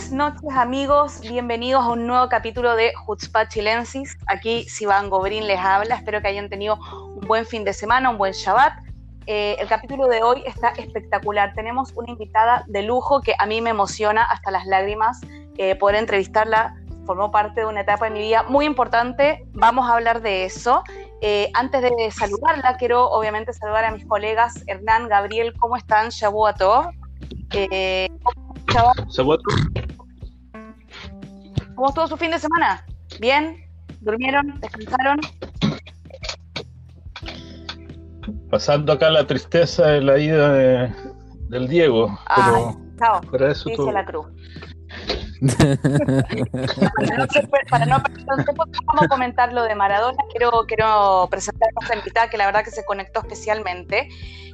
Buenas noches amigos, bienvenidos a un nuevo capítulo de Hutzpah Chilensis. Aquí Sivan Gobrín les habla, espero que hayan tenido un buen fin de semana, un buen Shabbat. Eh, el capítulo de hoy está espectacular, tenemos una invitada de lujo que a mí me emociona hasta las lágrimas eh, poder entrevistarla, formó parte de una etapa de mi vida muy importante, vamos a hablar de eso. Eh, antes de saludarla, quiero obviamente saludar a mis colegas Hernán, Gabriel, ¿cómo están? Shabuatov. ¿Cómo estuvo su fin de semana? ¿Bien? ¿Durmieron? ¿Descansaron? Pasando acá la tristeza de la ida del Diego. Ay, chao. para eso Dice todo. la cruz. para no, para no perder tiempo, vamos a comentar lo de Maradona. Quiero, quiero presentar a nuestra invitada que la verdad que se conectó especialmente.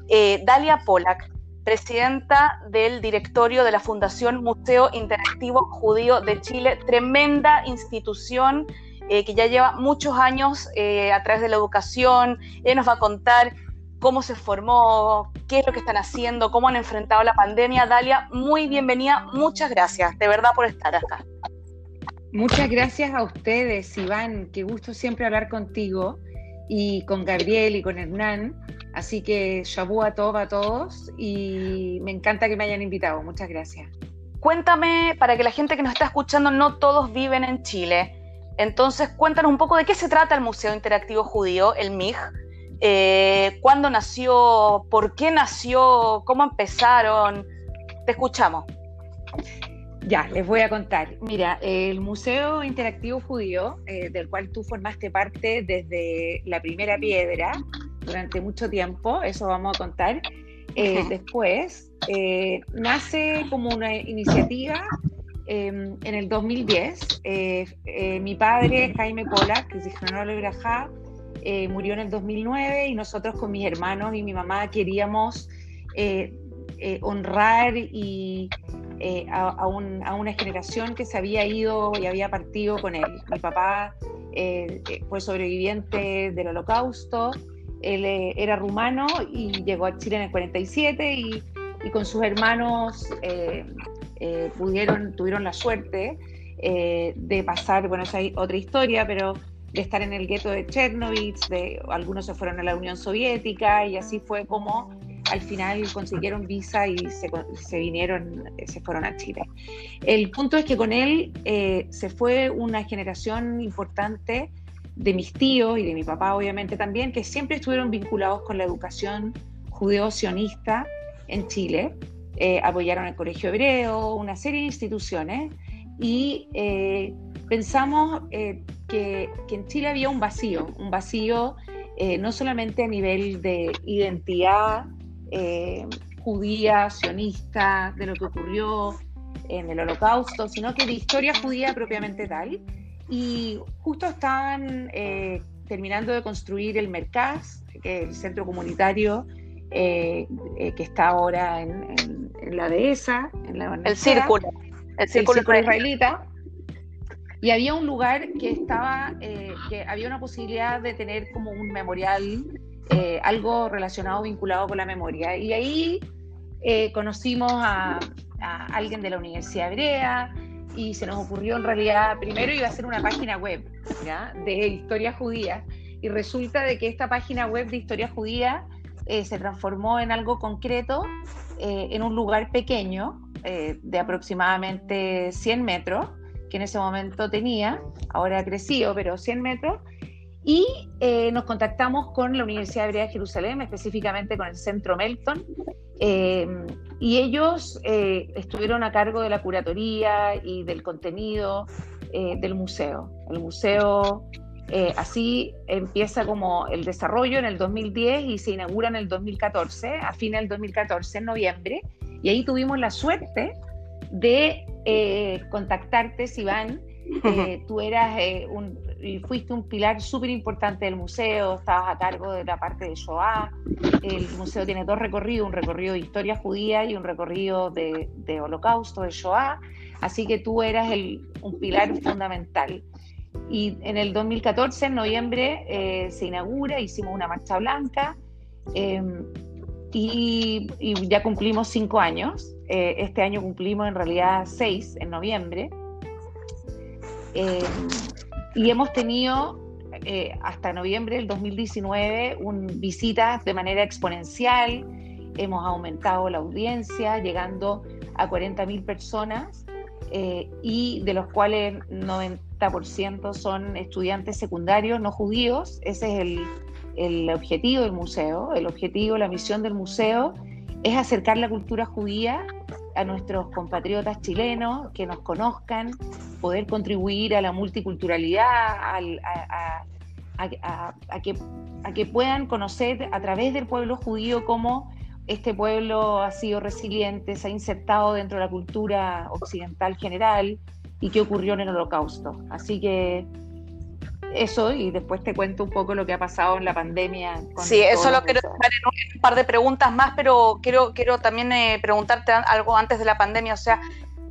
Eh, Dalia Polak, presidenta del directorio de la Fundación Museo Interactivo Judío de Chile, tremenda institución eh, que ya lleva muchos años eh, a través de la educación. Ella nos va a contar cómo se formó, qué es lo que están haciendo, cómo han enfrentado la pandemia. Dalia, muy bienvenida, muchas gracias, de verdad, por estar acá. Muchas gracias a ustedes, Iván. Qué gusto siempre hablar contigo y con Gabriel y con Hernán. Así que Shabu a todos, a todos y me encanta que me hayan invitado. Muchas gracias. Cuéntame, para que la gente que nos está escuchando, no todos viven en Chile. Entonces, cuéntanos un poco de qué se trata el Museo Interactivo Judío, el MIG. Eh, ¿Cuándo nació? ¿Por qué nació? ¿Cómo empezaron? Te escuchamos. Ya, les voy a contar. Mira, el Museo Interactivo Judío, eh, del cual tú formaste parte desde la primera piedra durante mucho tiempo, eso vamos a contar. Eh. Después, eh, nace como una iniciativa eh, en el 2010. Eh, eh, mi padre, Jaime Polak, que es de Brajá, murió en el 2009 y nosotros con mis hermanos y mi mamá queríamos eh, eh, honrar y eh, a, a un- a una generación que se había ido y había partido con él. Mi papá eh, eh, fue sobreviviente del holocausto, él era rumano y llegó a Chile en el 47 y, con sus hermanos pudieron, tuvieron la suerte de pasar, bueno, esa es otra historia, pero de estar en el gueto de Chernobyl, de, algunos se fueron a la Unión Soviética y así fue como al final consiguieron visa y se, se vinieron, se fueron a Chile. El punto es que con él eh, se fue una generación importante de mis tíos y de mi papá obviamente también, que siempre estuvieron vinculados con la educación judeo-sionista en Chile. Eh, apoyaron el Colegio Hebreo, una serie de instituciones y eh, pensamos eh, que, que en Chile había un vacío, un vacío eh, no solamente a nivel de identidad eh, judía, sionista, de lo que ocurrió en el holocausto, sino que de historia judía propiamente tal. Y justo estaban eh, terminando de construir el Mercaz, que es el centro comunitario eh, eh, que está ahora en, en- en la dehesa, en la El círculo. El el círculo, círculo israelí. israelita. Y había un lugar que estaba, que había una posibilidad de tener como un memorial, eh, algo relacionado, vinculado con la memoria. Y ahí eh, conocimos a, a alguien de la Universidad Hebrea y se nos ocurrió en realidad, primero iba a ser una página web ¿ya? de historia judía. Y resulta de que esta página web de historia judía eh, se transformó en algo concreto, eh, en un lugar pequeño, eh, de aproximadamente 100 metros, que en ese momento tenía, ahora ha crecido, pero 100 metros, y eh, nos contactamos con la Universidad Hebrea de Jerusalén, específicamente con el Centro Melton, eh, y ellos eh, estuvieron a cargo de la curatoría y del contenido del museo. El museo así empieza como el desarrollo en el 2010 y se inaugura en el 2014, a fines del 2014, en noviembre, y ahí tuvimos la suerte de contactarte, Sivan. Eh, tú eras un, fuiste un pilar súper importante del museo, estabas a cargo de la parte de Shoah. El museo tiene dos recorridos, un recorrido de historia judía y un recorrido de, holocausto, de Shoah. Así que tú eras el, un pilar fundamental. Y en el 2014, en noviembre, eh, se inaugura, hicimos una marcha blanca em, y, ya cumplimos cinco años. Eh, este año cumplimos en realidad seis, en noviembre. Y hemos tenido eh, hasta noviembre del 2019 un, visitas de manera exponencial. Hemos aumentado la audiencia, llegando a 40.000 personas. y de los cuales 90 son estudiantes secundarios no judíos. Ese es el, el objetivo del museo. El objetivo, la misión del museo es acercar la cultura judía a nuestros compatriotas chilenos, que nos conozcan, poder contribuir a la multiculturalidad, a, que, a que puedan conocer a través del pueblo judío cómo este pueblo ha sido resiliente, se ha insertado dentro de la cultura occidental general, y qué ocurrió en el holocausto. Así que eso y después te cuento un poco lo que ha pasado en la pandemia. sí, eso lo quiero dejar en un par de preguntas más, pero quiero, quiero también eh, preguntarte algo antes de la pandemia, o sea,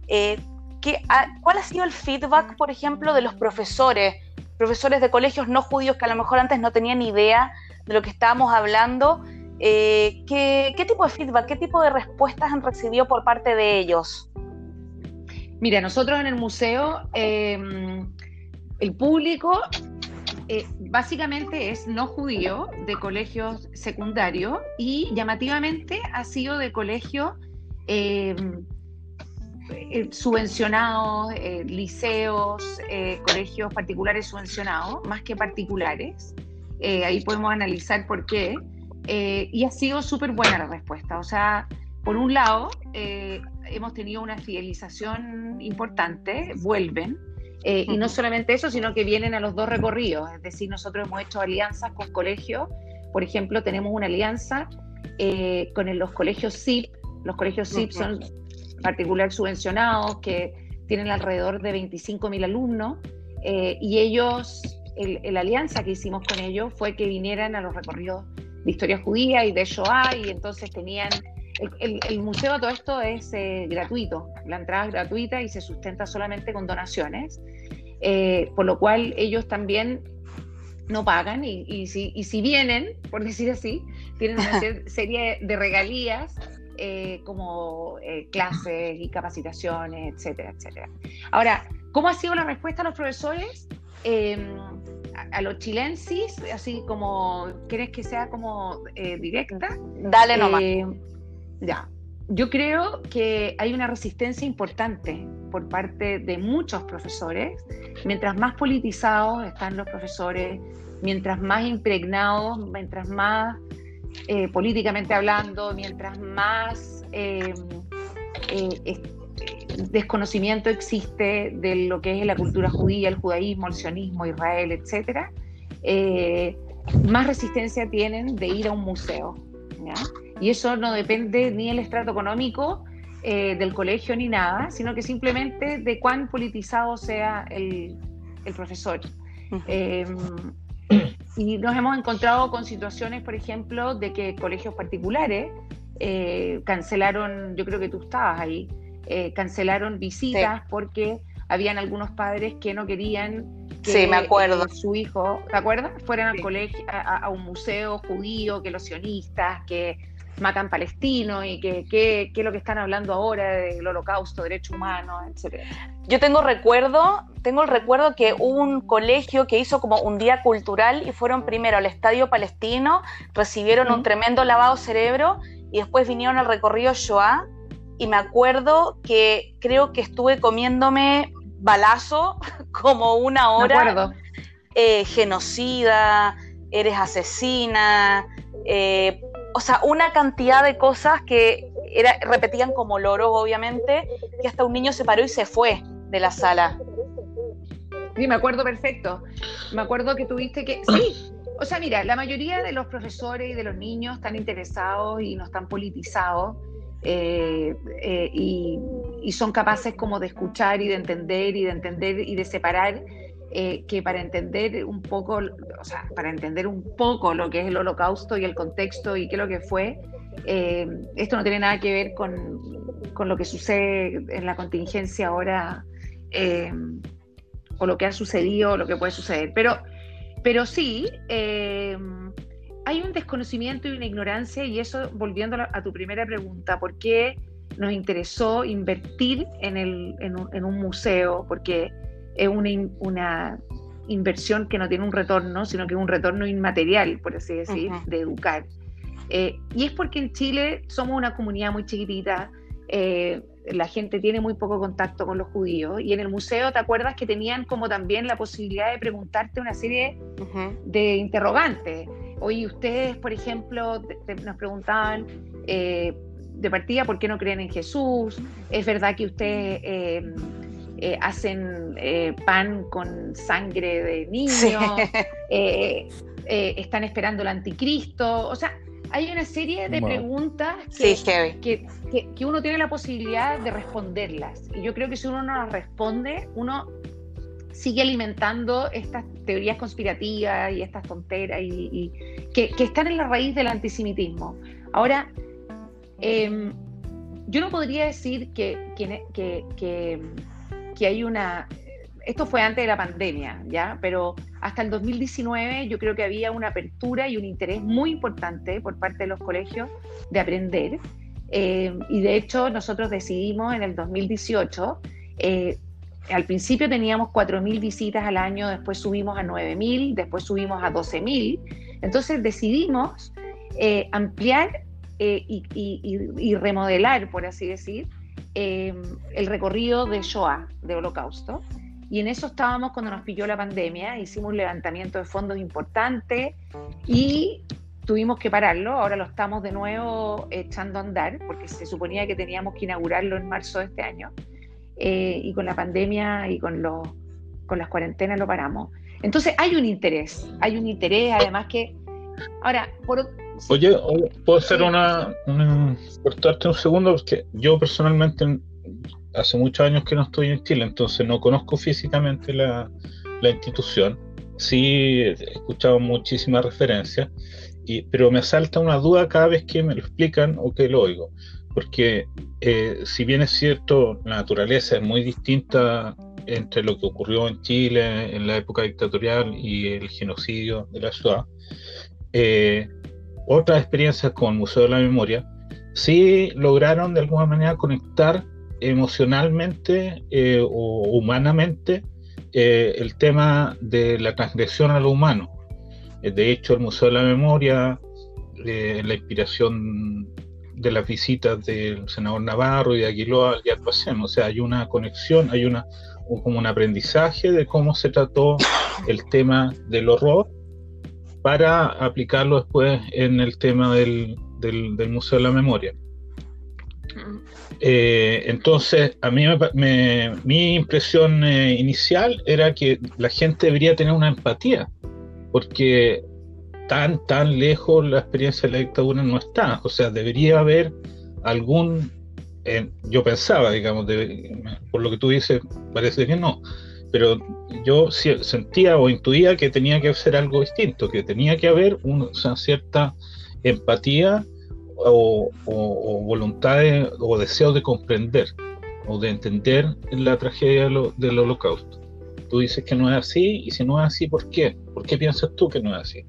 eh, ¿qué, ¿cuál ha sido el feedback, por ejemplo, de los profesores, profesores de colegios no judíos que a lo mejor antes no tenían idea de lo que estábamos hablando? Eh, ¿qué, ¿Qué tipo de feedback, qué tipo de respuestas han recibido por parte de ellos? Mira, nosotros en el museo, em, el público eh, básicamente es no judío de colegios secundarios y llamativamente ha sido de colegios em, eh, subvencionados, eh, liceos, colegios particulares subvencionados, más que particulares. ahí podemos analizar por qué. y ha sido súper buena la respuesta. O sea, por un lado, hemos tenido una fidelización importante, vuelven. Eh, y no solamente eso, sino que vienen a los dos recorridos. Es decir, nosotros hemos hecho alianzas con colegios. Por ejemplo, tenemos una alianza eh, con los colegios SIP. Los colegios SIP son particular subvencionados que tienen alrededor de 25.000 alumnos. Eh, y ellos, la alianza que hicimos con ellos fue que vinieran a los recorridos de historia judía y de Shoah, y entonces tenían el, museo a todo esto es eh, gratuito, la entrada es gratuita y se sustenta solamente con donaciones, eh, por lo cual ellos también no pagan y, si, y, si, vienen, por decir así, tienen una serie de regalías eh, como clases y capacitaciones, etcétera, etcétera. Ahora, ¿cómo ha sido la respuesta a los profesores? Em, a, los chilensis, así como, ¿quieres que sea como directa? Dale nomás. Ya, yo creo que hay una resistencia importante por parte de muchos profesores. Mientras más politizados están los profesores, mientras más impregnados, mientras más eh, políticamente hablando, mientras más eh, eh, desconocimiento existe de lo que es la cultura judía, el judaísmo, el sionismo, Israel, etc., más resistencia tienen de ir a un museo. Y eso no depende ni del estrato económico eh, del colegio ni nada, sino que simplemente de cuán politizado sea el, profesor. Em, y nos hemos encontrado con situaciones, por ejemplo, de que colegios particulares eh, cancelaron, yo creo que tú estabas ahí, eh, cancelaron visitas porque habían algunos padres que no querían que me acuerdo. su hijo, ¿te acuerdas? Fueran al colegio, a, un museo judío, que los sionistas, que matan palestinos y que, es lo que están hablando ahora del holocausto, derechos humanos, etc. Yo tengo recuerdo, tengo el recuerdo que hubo un colegio que hizo como un día cultural y fueron primero al estadio palestino, recibieron un tremendo lavado cerebro y después vinieron al recorrido Shoah y me acuerdo que creo que estuve comiéndome balazo como una hora. Eh, genocida, eres asesina, eh, o sea, una cantidad de cosas que repetían como loros, obviamente, que hasta un niño se paró y se fue de la sala. Sí, me acuerdo perfecto. Me acuerdo que tuviste que... Sí, o sea, mira, la mayoría de los profesores y de los niños están interesados y no están politizados. Eh, eh, y son capaces como de escuchar y de entender y de entender y de separar eh, que para entender un poco, o sea, para entender un poco lo que es el holocausto y el contexto y qué es lo que fue, eh, esto no tiene nada que ver con, con, lo que sucede en la contingencia ahora eh, o lo que ha sucedido o lo que puede suceder. Pero, pero sí, hay un desconocimiento y una ignorancia y eso, volviendo a tu primera pregunta, ¿por qué nos interesó invertir en, el, en, un, en un museo? Porque es una, una inversión que no tiene un retorno, sino que es un retorno inmaterial, por así decir, de educar. Eh, y es porque en Chile somos una comunidad muy chiquitita, eh, la gente tiene muy poco contacto con los judíos, y en el museo, ¿te acuerdas que tenían como también la posibilidad de preguntarte una serie de interrogantes? Hoy ustedes, por ejemplo, nos preguntaban eh, de partida por qué no creen en Jesús, es verdad que ustedes eh, hacen eh, pan con sangre de niño, eh, están esperando el anticristo, o sea, hay una serie de preguntas que, que, uno tiene la posibilidad de responderlas. Y yo creo que si uno no las responde, uno sigue alimentando estas teorías conspirativas y estas tonteras y, que, están en la raíz del antisemitismo. Ahora, em, yo no podría decir que, que que hay una, esto fue antes de la pandemia, ¿ya? Pero hasta el 2019 yo creo que había una apertura y un interés muy importante por parte de los colegios de aprender. Eh, y de hecho nosotros decidimos en el 2018, eh, al principio teníamos 4.000 visitas al año, después subimos a 9.000, después subimos a 12.000. Entonces decidimos eh, ampliar y, y remodelar, por así decir, Em, el recorrido de Shoah, de Holocausto. Y en eso estábamos cuando nos pilló la pandemia, hicimos un levantamiento de fondos importante y tuvimos que pararlo, ahora lo estamos de nuevo echando a andar, porque se suponía que teníamos que inaugurarlo en marzo de este año, eh, y con la pandemia y con, los, con las cuarentenas lo paramos. Entonces hay un interés, hay un interés, además que, ahora, por, Oye, ¿puedo hacer una, cortarte un segundo? Porque yo personalmente hace muchos años que no estoy en Chile, entonces no conozco físicamente la, institución. Sí he escuchado muchísimas referencias, y, pero me asalta una duda cada vez que me lo explican o que lo oigo. Porque eh, si bien es cierto, la naturaleza es muy distinta entre lo que ocurrió en Chile en la época dictatorial y el genocidio de la ciudad, eh, otras experiencias con el Museo de la Memoria, sí lograron de alguna manera conectar emocionalmente eh, o humanamente eh, el tema de la transgresión a lo humano. Eh, de hecho, el Museo de la Memoria, la inspiración de las visitas del senador Navarro y de Aguiloa ya pasemos, o sea, hay una conexión, hay una como un aprendizaje de cómo se trató el tema del horror para aplicarlo después en el tema del, del, Museo de la Memoria. Eh, entonces, a mí me, mi impresión eh, inicial era que la gente debería tener una empatía, porque tan, tan lejos la experiencia de la dictadura no está. O sea, debería haber algún, yo pensaba, digamos, por lo que tú dices, parece que no, pero yo sentía o intuía que tenía que ser algo distinto, que tenía que haber una cierta empatía o, voluntad o deseo de comprender o de entender la tragedia del holocausto. Tú dices que no es así, y si no es así, ¿por qué? ¿Por qué piensas tú que no es así?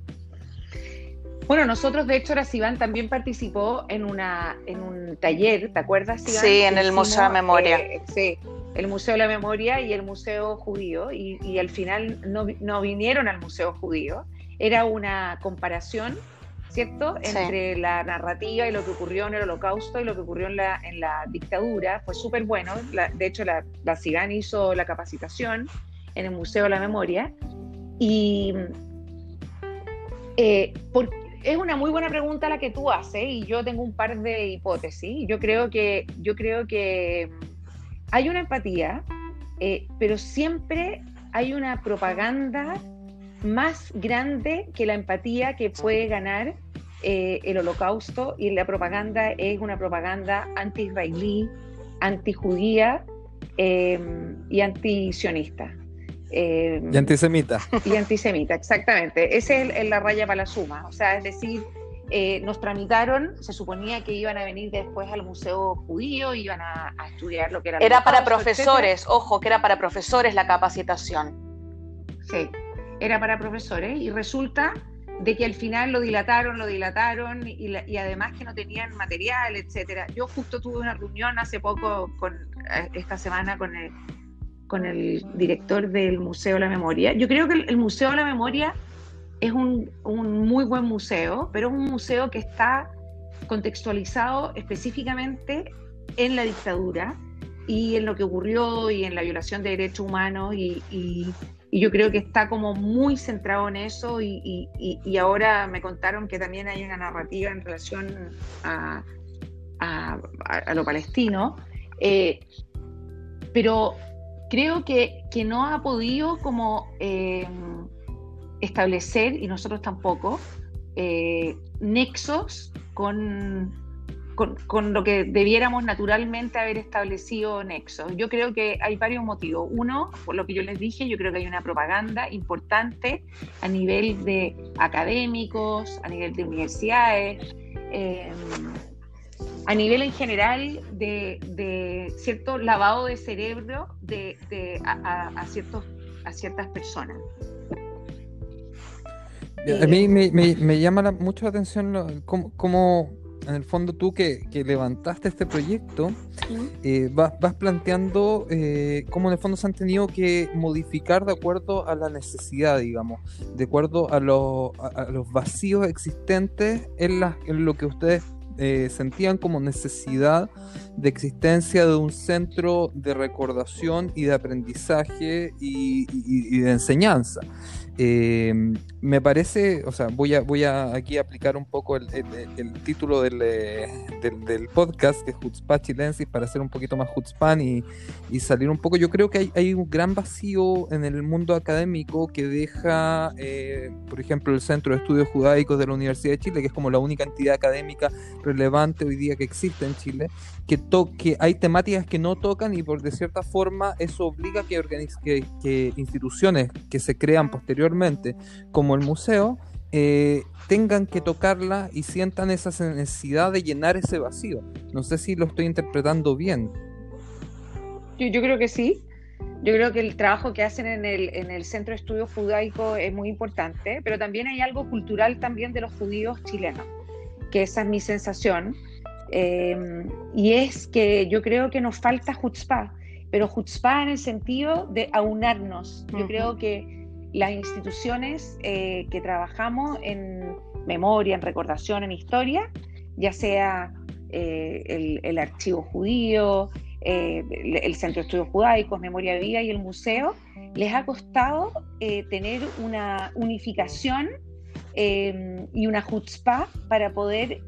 Bueno, nosotros, de hecho, ahora Sivan también participó en, una, en un taller, ¿te acuerdas, Sivan? Sí, en el Museo de Memoria. Eh, sí, el Museo de la Memoria y el Museo Judío, y, al final no, vinieron al Museo Judío. Era una comparación, ¿cierto?, entre la narrativa y lo que ocurrió en el Holocausto y lo que ocurrió en la, en la dictadura. Fue súper bueno. de hecho, la, la CIGAN hizo la capacitación en el Museo de la Memoria. Y eh, es una muy buena pregunta la que tú haces y yo tengo un par de hipótesis. Yo creo que, yo creo que hay una empatía, eh, pero siempre hay una propaganda más grande que la empatía que puede ganar eh, el holocausto y la propaganda es una propaganda anti-israelí, antijudía eh, y antisionista. Eh, y antisemita. Y antisemita, exactamente. Esa es la raya para la suma. O sea, es decir, eh, nos tramitaron, se suponía que iban a venir después al Museo Judío, iban a, estudiar lo que era... Era para profesores, ojo, que era para profesores la capacitación. Sí, era para profesores y resulta de que al final lo dilataron, lo dilataron y, además que no tenían material, etcétera. Yo justo tuve una reunión hace poco, con, eh, esta semana, con el, con el director del Museo de la Memoria. Yo creo que el, Museo de la Memoria es un, muy buen museo, pero es un museo que está contextualizado específicamente en la dictadura y en lo que ocurrió y en la violación de derechos humanos y, y yo creo que está como muy centrado en eso y, ahora me contaron que también hay una narrativa en relación a, a, lo palestino, eh, pero creo que, que, no ha podido como eh, establecer, y nosotros tampoco, eh, nexos con con, lo que debiéramos naturalmente haber establecido nexos. Yo creo que hay varios motivos. Uno, por lo que yo les dije, yo creo que hay una propaganda importante a nivel de académicos, a nivel de universidades, em, a nivel en general de, cierto lavado de cerebro de, a, ciertos, a ciertas personas. A mí me, llama mucho la atención cómo en el fondo tú que, levantaste este proyecto, eh, vas, planteando eh, cómo en el fondo se han tenido que modificar de acuerdo a la necesidad, digamos, de acuerdo a, los vacíos existentes en, en lo que ustedes eh, sentían como necesidad de existencia de un centro de recordación y de aprendizaje y de enseñanza. Eh, me parece, o sea, voy a, voy a aquí aplicar un poco el, título eh, del, del, podcast, que es Hutzpah Chilensis, para hacer un poquito más Hutzpan y, y, salir un poco. Yo creo que hay, hay, un gran vacío en el mundo académico que deja, eh, por ejemplo, el Centro de Estudios Judaicos de la Universidad de Chile, que es como la única entidad académica relevante hoy día que existe en Chile, que, que hay temáticas que no tocan y por de cierta forma eso obliga que, que, que instituciones que se crean posteriormente como el museo, eh, tengan que tocarla y sientan esa necesidad de llenar ese vacío. No sé si lo estoy interpretando bien. Yo, creo que sí. Yo creo que el trabajo que hacen en el, en el Centro de Estudios Judaico es muy importante, pero también hay algo cultural también de los judíos chilenos, que esa es mi sensación. Em, y es que yo creo que nos falta chutzpah, pero chutzpah en el sentido de aunarnos. Yo creo que las instituciones eh, que trabajamos en memoria, en recordación, en historia, ya sea eh, el, archivo judío, eh, el Centro de Estudios Judaicos, Memoria Viva y el museo, les ha costado tener una unificación y una chutzpah para poder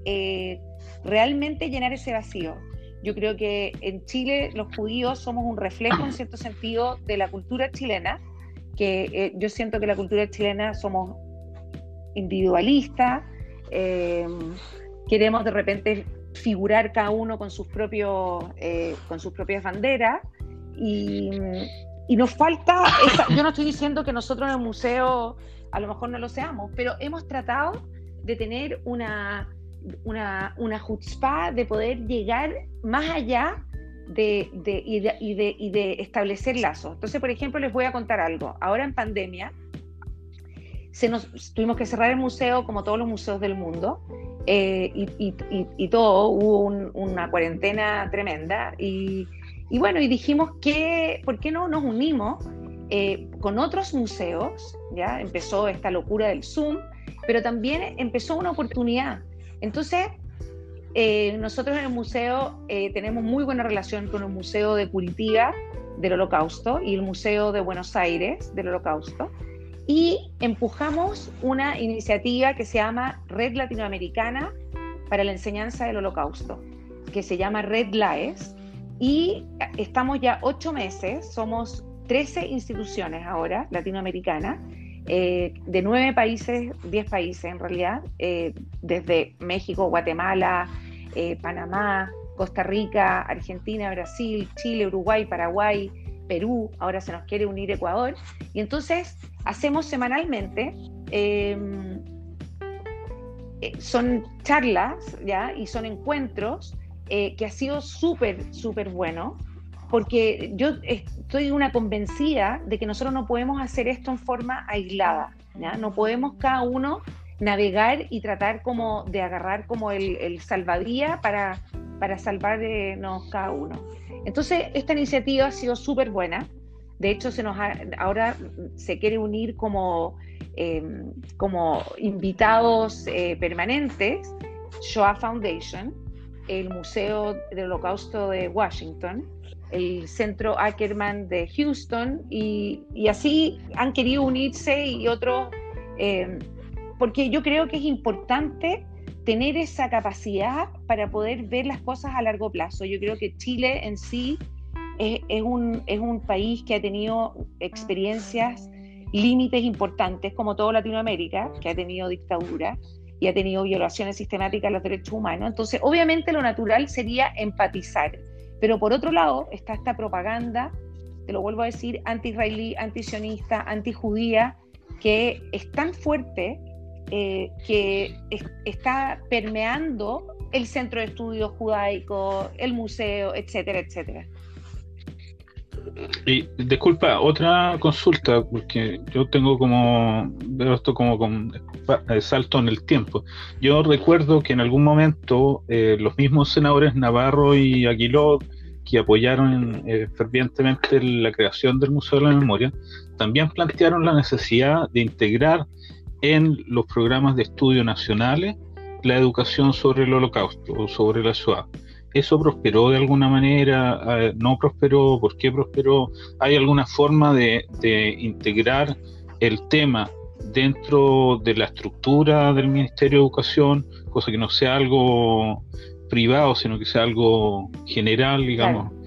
realmente llenar ese vacío. Yo creo que en Chile los judíos somos un reflejo, en cierto sentido, de la cultura chilena, que eh, yo siento que la cultura chilena somos individualistas, em, queremos de repente figurar cada uno con sus propios eh, con sus propias banderas y, nos falta yo no estoy diciendo que nosotros en el museo a lo mejor no lo seamos pero hemos tratado de tener una una, una de poder llegar más allá de, y, de, establecer lazos. Entonces, por ejemplo, les voy a contar algo. Ahora en pandemia, se nos, tuvimos que cerrar el museo como todos los museos del mundo eh, y, todo, hubo una cuarentena tremenda y, bueno, y dijimos que, ¿por qué no nos unimos eh, con otros museos? Ya empezó esta locura del Zoom, pero también empezó una oportunidad. Entonces, eh, nosotros en el museo eh, tenemos muy buena relación con el Museo de Curitiba del Holocausto y el Museo de Buenos Aires del Holocausto. Y empujamos una iniciativa que se llama Red Latinoamericana para la Enseñanza del Holocausto, que se llama Red LAES. Y estamos ya ocho meses, somos 13 instituciones ahora latinoamericanas eh, de nueve países, diez países en realidad, desde México, Guatemala, eh, Panamá, Costa Rica, Argentina, Brasil, Chile, Uruguay, Paraguay, Perú, ahora se nos quiere unir Ecuador. Y entonces hacemos semanalmente, em, eh, son charlas, ¿ya? Y son encuentros eh, que ha sido súper, súper bueno, porque yo estoy una convencida de que nosotros no podemos hacer esto en forma aislada. No podemos cada uno navegar y tratar como de agarrar como el, el para, para salvarnos cada uno. Entonces, esta iniciativa ha sido súper buena. De hecho, se nos ahora se quiere unir como, em, como invitados eh, permanentes Shoah Foundation, el Museo del Holocausto de Washington, el Centro Ackerman de Houston, y, y así han querido unirse y otros em, porque yo creo que es importante tener esa capacidad para poder ver las cosas a largo plazo. Yo creo que Chile en sí es, un, es un país que ha tenido experiencias, límites importantes, como todo Latinoamérica, que ha tenido dictadura y ha tenido violaciones sistemáticas de los derechos humanos. Entonces, obviamente lo natural sería empatizar. Pero por otro lado está esta propaganda, te lo vuelvo a decir, anti-israelí, anti-sionista, anti-judía, que es tan fuerte eh, que está permeando el centro de estudios judaico, el museo, etcétera, etcétera. Y disculpa, otra consulta, porque yo tengo como, veo esto como con eh, salto en el tiempo. Yo recuerdo que en algún momento eh, los mismos senadores Navarro y Aguiló, que apoyaron fervientemente la creación del Museo de la Memoria, también plantearon la necesidad de integrar en los programas de estudio nacionales la educación sobre el holocausto o sobre la Shoah. ¿Eso prosperó de alguna manera? Ah, ¿No prosperó? ¿Por qué prosperó? ¿Hay alguna forma de, integrar el tema dentro de la estructura del Ministerio de Educación, cosa que no sea algo privado, sino que sea algo general, digamos?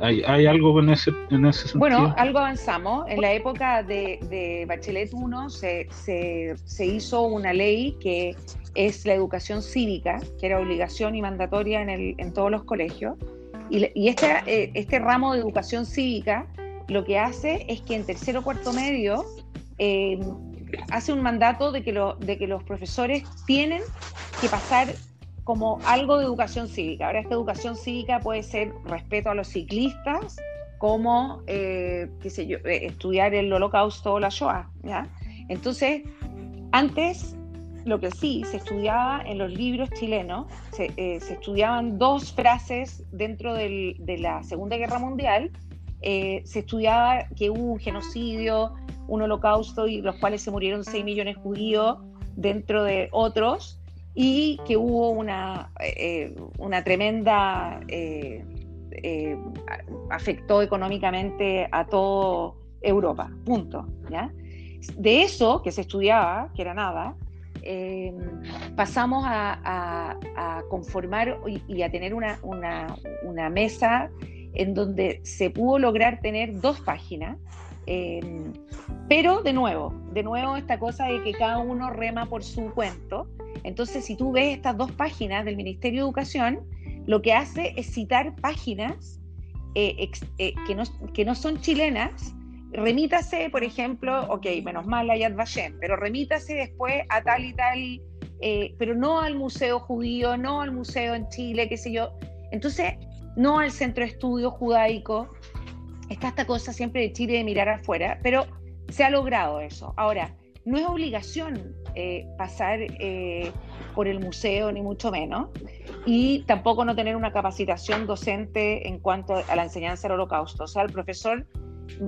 ¿Hay, algo en ese, en ese sentido? Bueno, algo avanzamos. En la época de, Bachelet 1 se, se, hizo una ley que es la educación cívica, que era obligación y mandatoria en, el, en todos los colegios. Y, y este, este ramo de educación cívica lo que hace es que en tercero cuarto medio eh, hace un mandato de que, lo, de que los profesores tienen que pasar como algo de educación cívica. Ahora esta educación cívica puede ser respeto a los ciclistas, como, eh, qué sé yo, eh, estudiar el holocausto o la Shoah, ¿ya? Entonces, antes lo que sí se estudiaba en los libros chilenos, se, eh, estudiaban dos frases dentro de la Segunda Guerra Mundial, se estudiaba que hubo un genocidio, un holocausto y los cuales se murieron 6 millones de judíos dentro de otros, y que hubo una, eh, una tremenda, eh, eh, afectó económicamente a toda Europa, punto. De eso que se estudiaba, que era nada, pasamos a, conformar y, a tener una, una, mesa en donde se pudo lograr tener dos páginas, pero de nuevo, de nuevo esta cosa de que cada uno rema por su cuento, entonces, si tú ves estas dos páginas del Ministerio de Educación, lo que hace es citar páginas eh, eh, que, no, que no son chilenas. Remítase, por ejemplo, ok, menos mal a Yad Vashem, pero remítase después a tal y tal, eh, pero no al Museo Judío, no al Museo en Chile, qué sé yo. Entonces, no al Centro de Estudios Judaico. Está esta cosa siempre de Chile de mirar afuera, pero se ha logrado eso. Ahora, no es obligación eh, pasar eh, por el museo, ni mucho menos, y tampoco no tener una capacitación docente en cuanto a la enseñanza del holocausto. O sea, el profesor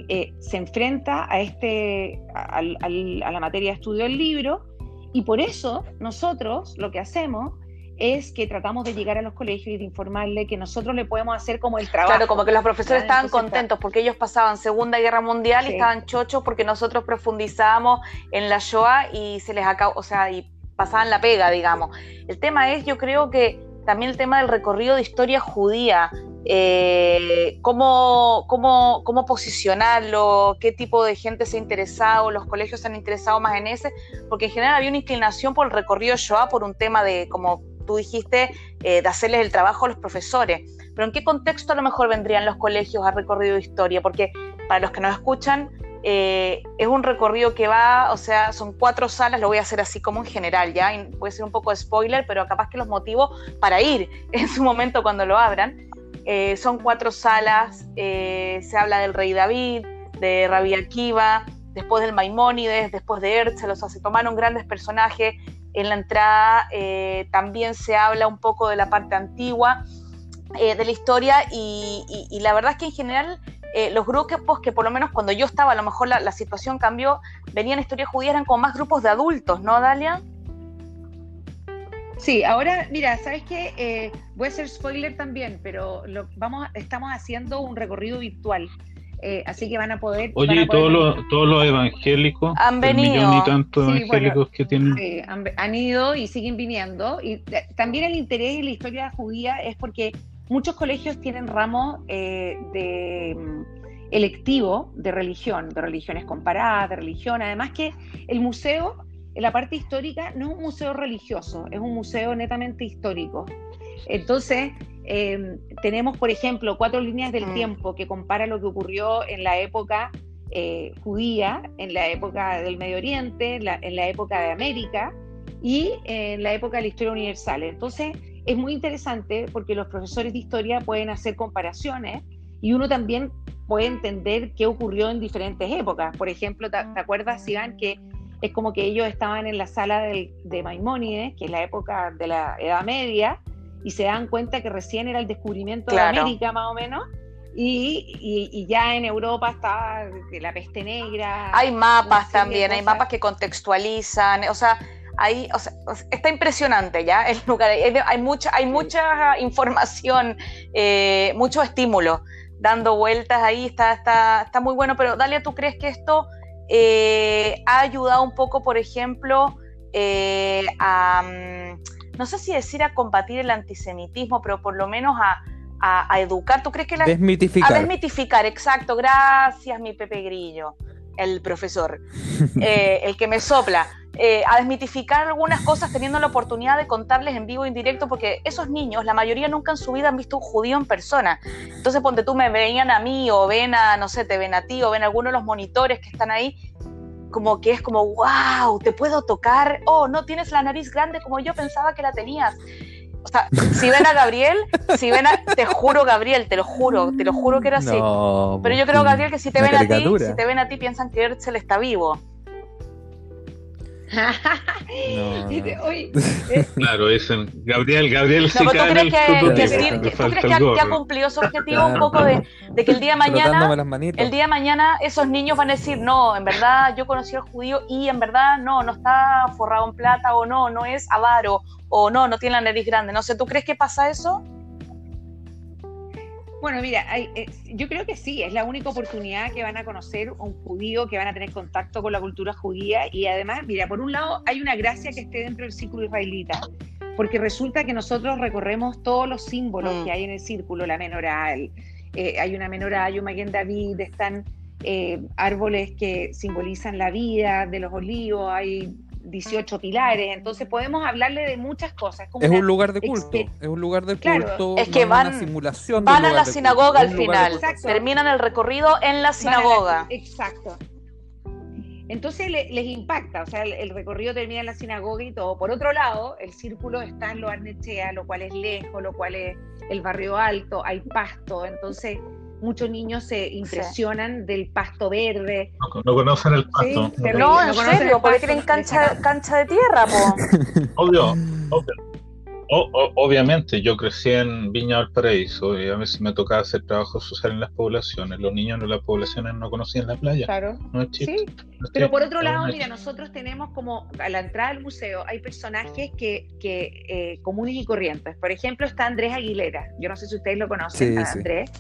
eh, se enfrenta a, este, a, la materia de estudio del libro, y por eso nosotros lo que hacemos es que tratamos de llegar a los colegios y de informarle que nosotros le podemos hacer como el trabajo. Claro, como que los profesores estaban contentos porque ellos pasaban Segunda Guerra Mundial y estaban chochos porque nosotros profundizábamos en la Shoah y se les acabó, o sea, y pasaban la pega, digamos. El tema es, yo creo que también el tema del recorrido de historia judía, eh, cómo, cómo, cómo, posicionarlo, qué tipo de gente se ha interesado, los colegios se han interesado más en ese, porque en general había una inclinación por el recorrido Shoah por un tema de como tú dijiste, eh, de hacerles el trabajo a los profesores. Pero ¿en qué contexto a lo mejor vendrían los colegios a recorrido de historia? Porque para los que nos escuchan, eh, es un recorrido que va, o sea, son cuatro salas, lo voy a hacer así como en general, ya, puede ser un poco spoiler, pero capaz que los motivo para ir en su momento cuando lo abran. Eh, son cuatro salas, eh, se habla del rey David, de Rabbi Akiva, después del Maimónides, después de Herzl, o sea, se tomaron grandes personajes. En la entrada también se habla un poco de la parte antigua de la historia y la verdad es que en general eh, los grupos que por lo menos cuando yo estaba, a lo mejor la, situación cambió, venían historias judías, eran como más grupos de adultos, ¿no, Dalia? Sí, ahora, mira, ¿sabes qué? Eh, voy a hacer spoiler también, pero lo, vamos, estamos haciendo un recorrido virtual. Eh, así que van a poder. Oye, todos, los, todos los evangélicos, han venido. y tantos evangélicos que tienen. Sí, han, ido y siguen viniendo. Y también el interés en la historia judía es porque muchos colegios tienen ramos eh, de mm, electivo de religión, de religiones comparadas, de religión. Además que el museo, en la parte histórica, no es un museo religioso, es un museo netamente histórico. Entonces, em, tenemos, por ejemplo, cuatro líneas del mm. tiempo que compara lo que ocurrió en la época eh, judía, en la época del Medio Oriente, en la época de América y en la época de la historia universal. Entonces, es muy interesante porque los profesores de historia pueden hacer comparaciones y uno también puede entender qué ocurrió en diferentes épocas. Por ejemplo, ¿te, acuerdas, Iván, que es como que ellos estaban en la sala de Maimónides, que es la época de la Edad Media, y se dan cuenta que recién era el descubrimiento de América, más o menos, y, ya en Europa estaba la peste negra. Hay mapas también, hay mapas que contextualizan, o sea, ahí, o sea, está impresionante ya el lugar. Hay, mucha, hay mucha información, eh, mucho estímulo dando vueltas ahí, está, está, está muy bueno. Pero Dalia, ¿tú crees que esto eh, ha ayudado un poco, por ejemplo, eh, a, mm, no sé si decir a combatir el antisemitismo, pero por lo menos a, educar? ¿Tú crees que la... Desmitificar. A desmitificar, exacto. Gracias, mi Pepe Grillo, el profesor, el que me sopla. Eh, a desmitificar algunas cosas teniendo la oportunidad de contarles en vivo e en directo, porque esos niños, la mayoría nunca en su vida han visto un judío en persona. Entonces, ponte tú, me veían a mí, o ven a, no sé, te ven a ti, o ven a alguno de los monitores que están ahí, como que es como, wow, te puedo tocar, oh, no tienes la nariz grande como yo pensaba que la tenías. O sea, si ven a Gabriel, si ven a, te juro Gabriel, te lo juro, te lo juro que era así. Pero yo creo Gabriel que si te ven a ti, si te ven a ti piensan que Herzl está vivo. Claro, dicen, Gabriel, Gabriel ¿tú crees, que, ha, cumplido su objetivo un poco de, que el día de mañana, el día de mañana esos niños van a decir, no, en verdad yo conocí al judío y en verdad no, no está forrado en plata o no, no es avaro o no, no tiene la nariz grande. No sé, ¿tú crees que pasa eso? Bueno, mira, eh, yo creo que sí, es la única oportunidad que van a conocer un judío, que van a tener contacto con la cultura judía y además, mira, por un lado hay una gracia que esté dentro del círculo israelita, porque resulta que nosotros recorremos todos los símbolos mm. que hay en el círculo, la menorá, eh, hay una menorá, hay un Maguen David, están eh, árboles que simbolizan la vida de los olivos, hay 18 pilares, entonces podemos hablarle de muchas cosas. es un lugar de culto, es un lugar de culto. Es que van, una simulación van a la sinagoga al final, terminan el recorrido en la sinagoga. exacto. Entonces les impacta, o sea, el, recorrido termina en la sinagoga y todo. Por otro lado, el círculo está en lo Arnechea, lo cual es lejos, lo cual es el barrio alto, hay pasto, entonces muchos niños se impresionan del pasto verde. No, conocen el pasto. no, en serio, porque tienen cancha, cancha de tierra, po. Obvio, obvio obviamente, yo crecí en Viña Valparaíso y a veces me tocaba hacer trabajo social en las poblaciones. Los niños de las poblaciones no conocían la playa. Claro. No es sí. Pero por otro lado, mira, nosotros tenemos como a la entrada del museo hay personajes que, que eh, comunes y corrientes. Por ejemplo, está Andrés Aguilera. Yo no sé si ustedes lo conocen, Andrés.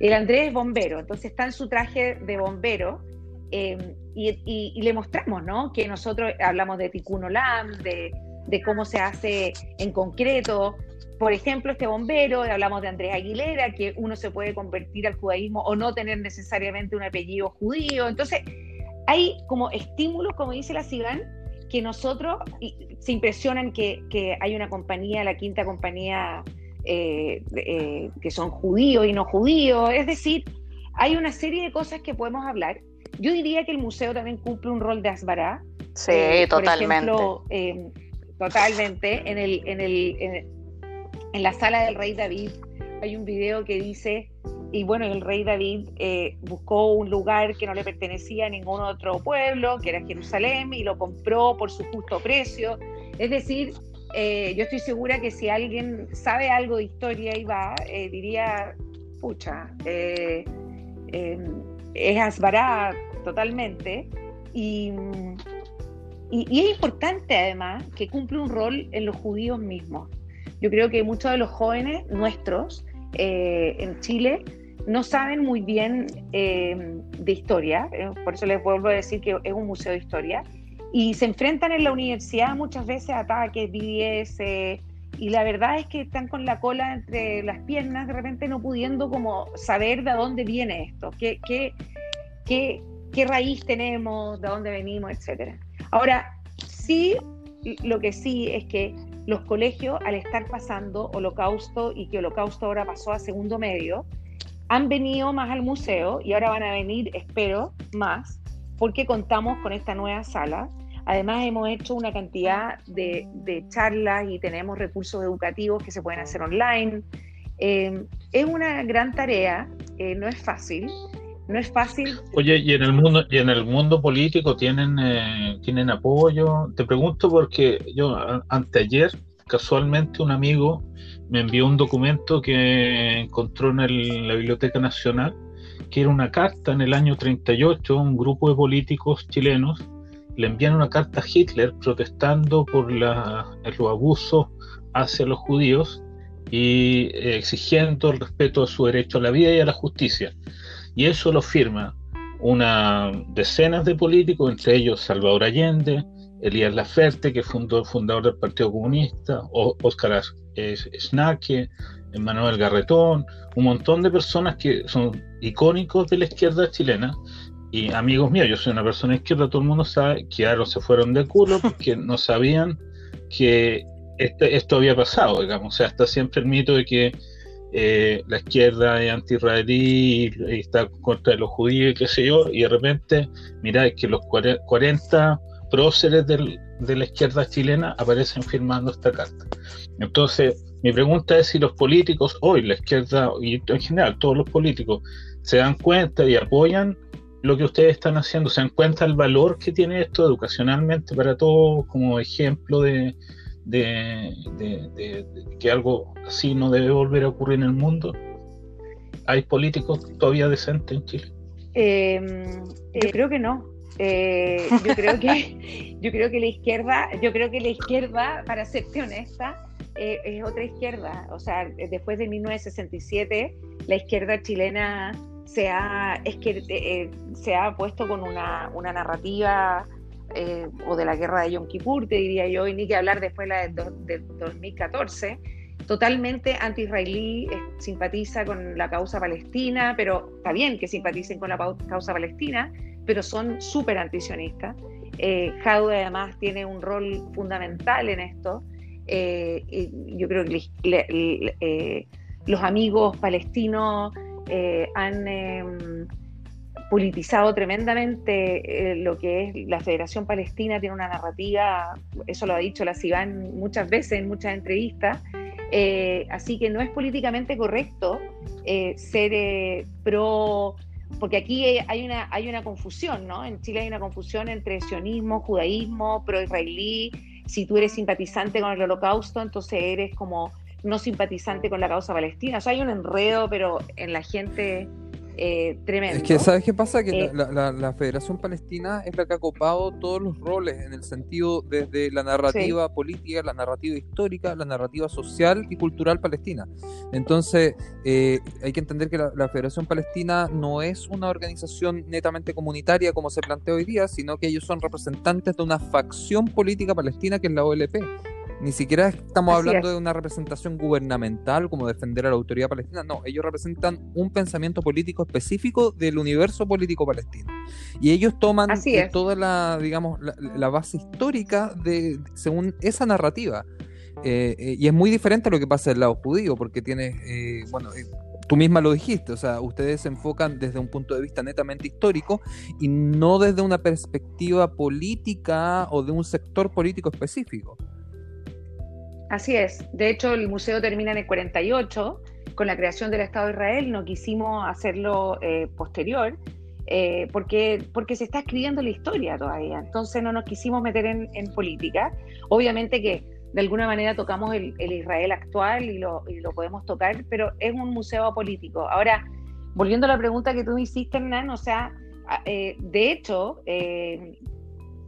El Andrés es bombero, entonces está en su traje de bombero. Eh, y, le mostramos, ¿no? Que nosotros hablamos de Ticuno Lam, de, de cómo se hace en concreto. Por ejemplo, este bombero, hablamos de Andrés Aguilera, que uno se puede convertir al judaísmo o no tener necesariamente un apellido judío. Entonces, hay como estímulos, como dice la Sigan, que nosotros se impresionan que, que, hay una compañía, la quinta compañía, eh, eh, que son judíos y no judíos. Es decir, hay una serie de cosas que podemos hablar. Yo diría que el museo también cumple un rol de asbará. Sí, totalmente. Por ejemplo, totalmente. En, el, en, el, en, en la sala del rey David hay un video que dice y bueno, el rey David eh, buscó un lugar que no le pertenecía a ningún otro pueblo, que era Jerusalén, y lo compró por su justo precio. Es decir, eh, yo estoy segura que si alguien sabe algo de historia y va, eh, diría, pucha, es Asbará totalmente. Y, y, y, es importante además que cumple un rol en los judíos mismos. Yo creo que muchos de los jóvenes nuestros en Chile no saben muy bien eh, de historia, eh, por eso les vuelvo a decir que es un museo de historia, y se enfrentan en la universidad muchas veces a ataques, BDS, y la verdad es que están con la cola entre las piernas, de repente no pudiendo como saber de dónde viene esto, qué, qué, qué, qué raíz tenemos, de dónde venimos, etc. Ahora, sí, lo que sí es que los colegios, al estar pasando holocausto y que holocausto ahora pasó a segundo medio, han venido más al museo y ahora van a venir, espero, más, porque contamos con esta nueva sala. Además, hemos hecho una cantidad de, charlas y tenemos recursos educativos que se pueden hacer online. Eh, es una gran tarea, eh, no es fácil. No es fácil. Oye, y en el mundo, y en el mundo político tienen, eh, tienen apoyo. Te pregunto porque yo anteayer, casualmente, un amigo me envió un documento que encontró en, la Biblioteca Nacional, que era una carta en el año 38, un grupo de políticos chilenos le envían una carta a Hitler protestando por la, los abusos hacia los judíos y eh, exigiendo el respeto a su derecho a la vida y a la justicia. Y eso lo firma una decenas de políticos, entre ellos Salvador Allende, Elías Laferte, que fundó fundador del Partido Comunista, Óscar Snaque, Manuel Garretón, un montón de personas que son icónicos de la izquierda chilena. Y amigos míos, yo soy una persona izquierda, todo el mundo sabe que ahora se fueron de culo porque no sabían que este, esto había pasado, digamos. O sea, está siempre el mito de que eh, la izquierda es anti-israelí y, está contra los judíos y qué sé yo, y de repente, mirá, que los 40 próceres de la izquierda chilena aparecen firmando esta carta. Entonces, mi pregunta es si los políticos, hoy la izquierda y en general todos los políticos, se dan cuenta y apoyan lo que ustedes están haciendo, se dan cuenta el valor que tiene esto educacionalmente para todos como ejemplo de, que algo así no debe volver a ocurrir en el mundo. ¿Hay políticos todavía decentes en Chile? Em, yo creo que no. Eh, yo creo que yo creo que la izquierda, yo creo que la izquierda, para serte honesta, eh, es otra izquierda. O sea, después de 1967, la izquierda chilena se ha, es que, eh, se ha puesto con una, una narrativa o de la guerra de Yom Kippur, te diría yo, y ni que hablar después de la de, 2014, totalmente anti-israelí, simpatiza con la causa palestina, pero está bien que simpaticen con la causa palestina, pero son súper antisionistas. Eh, además tiene un rol fundamental en esto. Eh, yo creo que eh, los amigos palestinos eh, han em, politizado tremendamente lo que es la Federación Palestina, tiene una narrativa, eso lo ha dicho la Sivan muchas veces en muchas entrevistas, así que no es políticamente correcto ser pro porque aquí hay una, hay una confusión, ¿no? En Chile hay una confusión entre sionismo, judaísmo, pro-israelí. Si tú eres simpatizante con el holocausto, entonces eres como no simpatizante con la causa palestina. O sea, hay un enredo, pero en la gente eh, tremendo. Es que, ¿sabes qué pasa? Que la, eh, Federación Palestina es la que ha copado todos los roles en el sentido desde la narrativa política, la narrativa histórica, la narrativa social y cultural palestina. Entonces, eh, hay que entender que la, Federación Palestina no es una organización netamente comunitaria como se plantea hoy día, sino que ellos son representantes de una facción política palestina que es la OLP Ni siquiera estamos hablando de una representación gubernamental como defender a la autoridad palestina. No, ellos representan un pensamiento político específico del universo político palestino. Y ellos toman toda la, digamos, la, base histórica de según esa narrativa. Eh, eh, y es muy diferente a lo que pasa del lado judío, porque tiene, eh, bueno, tú misma lo dijiste, o sea, ustedes se enfocan desde un punto de vista netamente histórico y no desde una perspectiva política o de un sector político específico. Así es. De hecho, el museo termina en el 48 con la creación del Estado de Israel. No quisimos hacerlo eh, posterior eh, porque, porque se está escribiendo la historia todavía. Entonces no nos quisimos meter en, política. Obviamente que de alguna manera tocamos el, Israel actual y lo, podemos tocar, pero es un museo político. Ahora, volviendo a la pregunta que tú me hiciste, Hernán, o sea, eh, de hecho,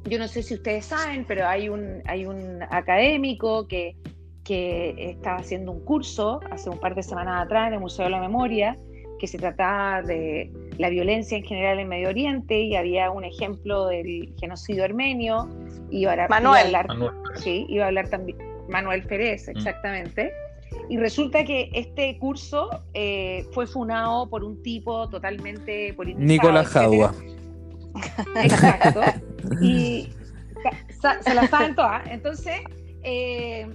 yo no sé si ustedes saben, pero hay un, hay un académico que, que estaba haciendo un curso hace un par de semanas atrás en el Museo de la Memoria, que se trataba de la violencia en general en Medio Oriente y había un ejemplo del genocidio armenio. Y ahora Manuel. Iba a hablar, Sí, iba a hablar también Manuel Pérez, mm. exactamente. Y resulta que este curso eh, fue funado por un tipo totalmente politizado. Nicolás Jadua. Exacto. y se la saben todas. Entonces, eh,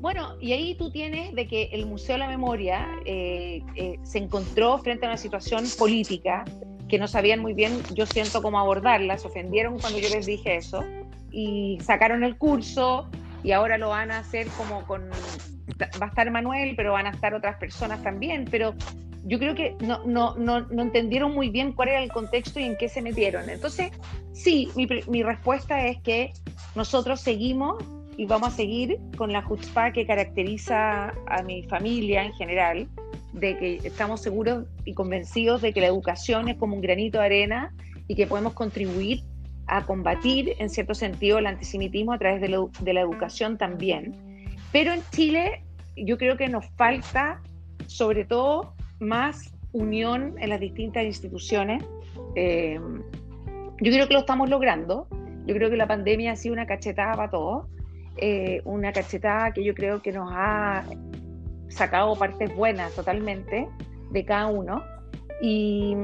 bueno, y ahí tú tienes de que el Museo de la Memoria eh, eh, se encontró frente a una situación política que no sabían muy bien, yo siento cómo abordarla, se ofendieron cuando yo les dije eso, y sacaron el curso y ahora lo van a hacer como con, va a estar Manuel, pero van a estar otras personas también, pero yo creo que no, no, no, no entendieron muy bien cuál era el contexto y en qué se metieron. Entonces, sí, mi, mi respuesta es que nosotros seguimos y vamos a seguir con la chutzpah que caracteriza a mi familia en general, de que estamos seguros y convencidos de que la educación es como un granito de arena y que podemos contribuir a combatir, en cierto sentido, el antisemitismo a través de la, educación también. Pero en Chile yo creo que nos falta, sobre todo, más unión en las distintas instituciones. Eh, yo creo que lo estamos logrando. Yo creo que la pandemia ha sido una cachetada para todos. Eh, una cachetada que yo creo que nos ha sacado partes buenas totalmente de cada uno. Y,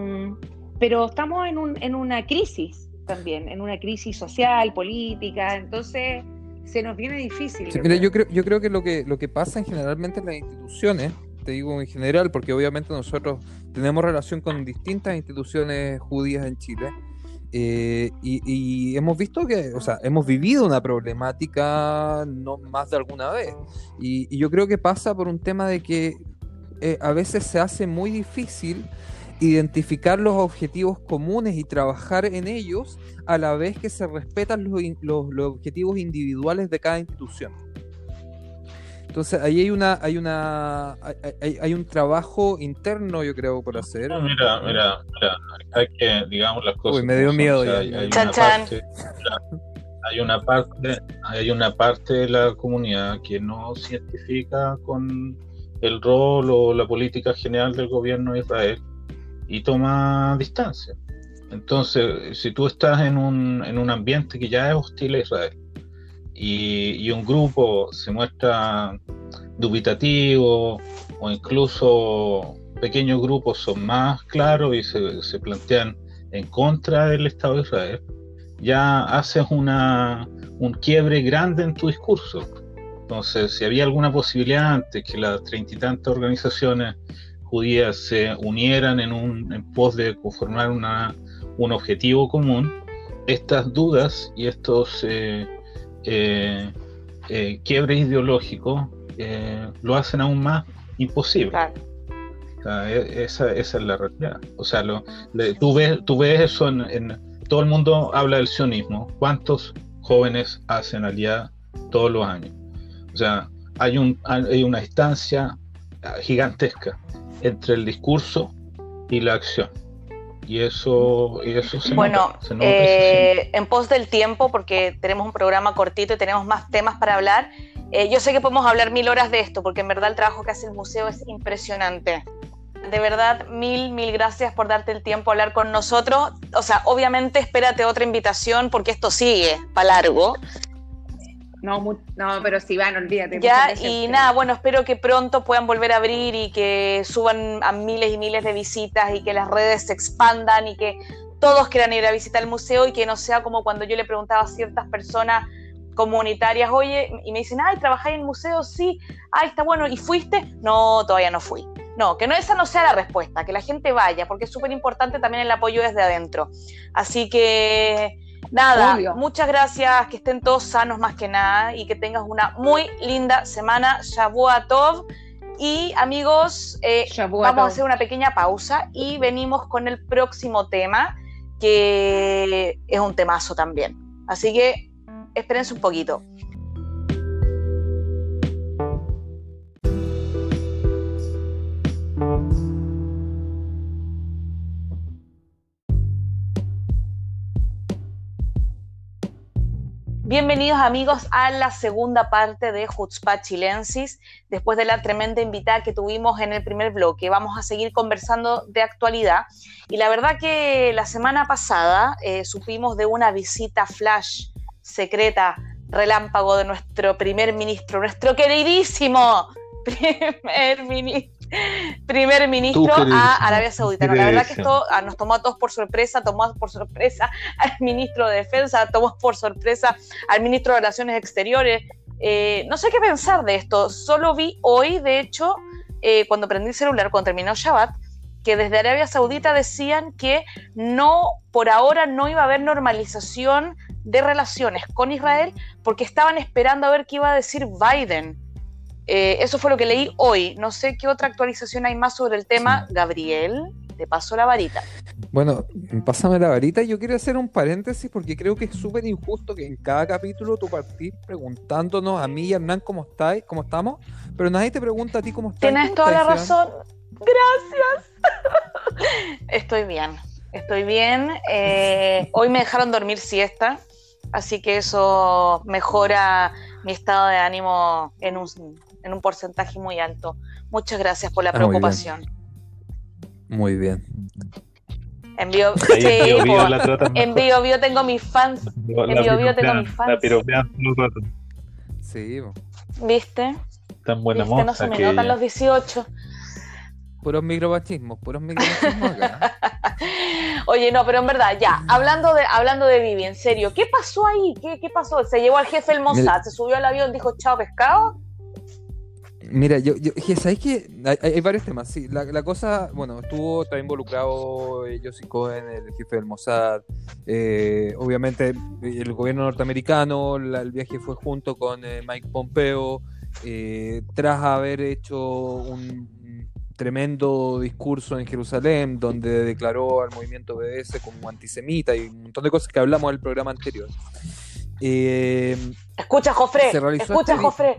pero estamos en, un, en una crisis también, en una crisis social, política, entonces se nos viene difícil. yo, creo, yo creo que lo que lo que pasa en generalmente en las instituciones, digo en general, porque obviamente nosotros tenemos relación con distintas instituciones judías en Chile, eh, y, hemos visto que, o sea, hemos vivido una problemática no más de alguna vez. Y, yo creo que pasa por un tema de que eh, a veces se hace muy difícil identificar los objetivos comunes y trabajar en ellos a la vez que se respetan los, los objetivos individuales de cada institución. Entonces ahí hay una, hay una, hay, hay, un trabajo interno, yo creo, por hacer. mira, mira, mira, hay que, digamos las cosas. Uy, me dio miedo. ya, hay, chan, chan. hay una parte, hay una parte de la comunidad que no se identifica con el rol o la política general del gobierno de Israel y toma distancia. Entonces, si tú estás en un, en un ambiente que ya es hostil a Israel, y, un grupo se muestra dubitativo o incluso pequeños grupos son más claros y se, plantean en contra del Estado de Israel, ya haces una, un quiebre grande en tu discurso. Entonces, si había alguna posibilidad antes que las treinta y tantas organizaciones judías se unieran en, un, en pos de conformar una, un objetivo común, estas dudas y estos eh, eh, eh, quiebres ideológicos eh, lo hacen aún más imposible. E, esa, es la realidad. O sea, lo, tú, ves, tú ves eso en, Todo el mundo habla del sionismo. ¿Cuántos jóvenes hacen aliada todos los años? O sea, hay, un, hay una distancia gigantesca entre el discurso y la acción y eso, y eso se bueno, eh, en pos del tiempo, porque tenemos un programa cortito y tenemos más temas para hablar, eh, yo sé que podemos hablar mil horas de esto, porque en verdad el trabajo que hace el museo es impresionante. De verdad, mil, mil gracias por darte el tiempo a hablar con nosotros. O sea, obviamente espérate otra invitación porque esto sigue para largo. No, no, pero sí van, olvídate. Ya, y nada, bueno, espero que pronto puedan volver a abrir y que suban a miles y miles de visitas y que las redes se expandan y que todos quieran ir a visitar el museo y que no sea como cuando yo le preguntaba a ciertas personas comunitarias, oye, y me dicen, ay, ¿trabajáis en el museo? Sí, ay, está bueno, ¿y fuiste? No, todavía no fui. No, que no esa no sea la respuesta, que la gente vaya, porque es súper importante también el apoyo desde adentro. Así que Nada, muchas gracias, que estén todos sanos más que nada y que tengas una muy linda semana. Shavua Tov. Y amigos, eh, vamos a hacer una pequeña pausa y venimos con el próximo tema, que es un temazo también. Así que espérense un poquito. Bienvenidos amigos a la segunda parte de Jutzpah Chilensis, después de la tremenda invitada que tuvimos en el primer bloque. Vamos a seguir conversando de actualidad y la verdad que la semana pasada eh, supimos de una visita flash secreta, relámpago de nuestro primer ministro, nuestro queridísimo primer ministro primer ministro a Arabia Saudita. la verdad que esto ah, nos tomó a todos por sorpresa, tomó por sorpresa al ministro de Defensa, tomó por sorpresa al ministro de Relaciones Exteriores. Eh, no sé qué pensar de esto. Solo vi hoy, de hecho, eh, cuando prendí el celular, cuando terminó Shabbat, que desde Arabia Saudita decían que no, por ahora no iba a haber normalización de relaciones con Israel porque estaban esperando a ver qué iba a decir Biden eh, eso fue lo que leí hoy. No sé qué otra actualización hay más sobre el tema. Gabriel, te paso la varita. Bueno, pásame la varita. Yo quiero hacer un paréntesis porque creo que es súper injusto que en cada capítulo tú partís preguntándonos a mí y a Hernán cómo estáis, cómo estamos, pero nadie te pregunta a ti cómo estás. Tienes toda la razón. Gracias. Estoy bien. Estoy bien. Eh, hoy me dejaron dormir siesta, así que eso mejora mi estado de ánimo en un en un porcentaje muy alto. Muchas gracias por la ah, preocupación. Muy bien. En Bio, en Bio, tengo mis fans. En Bio, Bio tengo mis fans. Sí. ¿Viste? Tan buena ¿Viste? No se me notan los 18. Puros microbachismos, puros microbachismos acá. Oye, no, pero en verdad, ya, hablando de, hablando de Vivi, en serio, ¿qué pasó ahí? ¿Qué, qué pasó? ¿Se llevó al jefe el Mossad? ¿Se subió al avión, dijo chao pescado? Mira, yo, yo ¿sabes que hay, varios temas. Sí, la, cosa, bueno, estuvo también involucrado eh, Josie Cohen, el jefe del Mossad. Eh, obviamente, el gobierno norteamericano, el viaje fue junto con eh, Mike Pompeo, tras haber hecho un tremendo discurso en Jerusalén, donde declaró al movimiento BDS como antisemita y un montón de cosas que hablamos en el programa anterior. escucha, Jofre, escucha, este Jofre.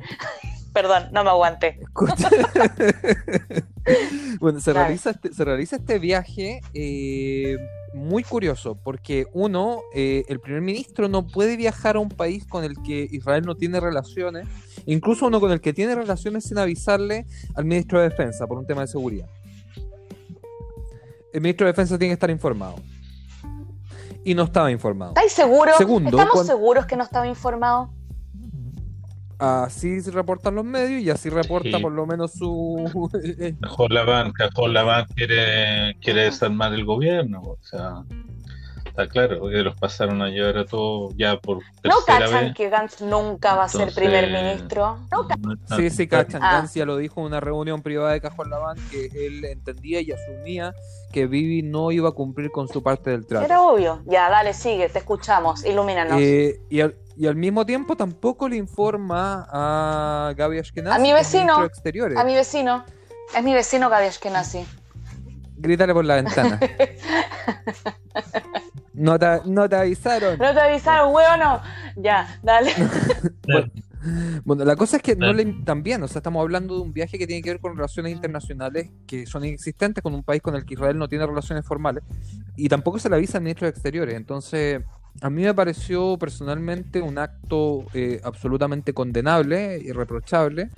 Perdón, no me aguante. bueno, se realiza, este, se realiza este viaje eh, muy curioso, porque uno, eh, el primer ministro no puede viajar a un país con el que Israel no tiene relaciones, incluso uno con el que tiene relaciones sin avisarle al ministro de Defensa por un tema de seguridad. El ministro de Defensa tiene que estar informado. Y no estaba informado. ¿Estáis seguros? ¿Estamos seguros que no estaba informado? Así se reportan los medios y así reporta por lo menos su. Cajón Laván, Cajón Laván quiere, quiere desarmar el gobierno, o sea. Está claro, que los pasaron a llevar a todos ya por ¿No cachan que Gantz nunca va a ser primer ministro? ¿No sí, sí, cachan. Ah. Gantz ya lo dijo en una reunión privada de Cajón Laván que él entendía y asumía que Vivi no iba a cumplir con su parte del trato. Era obvio. Ya, dale, sigue, te escuchamos, ilumínanos. Eh, y, al, y al mismo tiempo tampoco le informa a Gaby Ashkenazi. A mi vecino. A mi vecino. Es mi vecino Gaby Ashkenazi. Grítale por la ventana. no, te, no te avisaron. No te avisaron, huevo, no. Ya, dale. bueno, la cosa es que no le, también, o sea, estamos hablando de un viaje que tiene que ver con relaciones internacionales que son inexistentes con un país con el que Israel no tiene relaciones formales y tampoco se le avisa al ministro de Exteriores. Entonces, a mí me pareció personalmente un acto eh, absolutamente condenable, irreprochable,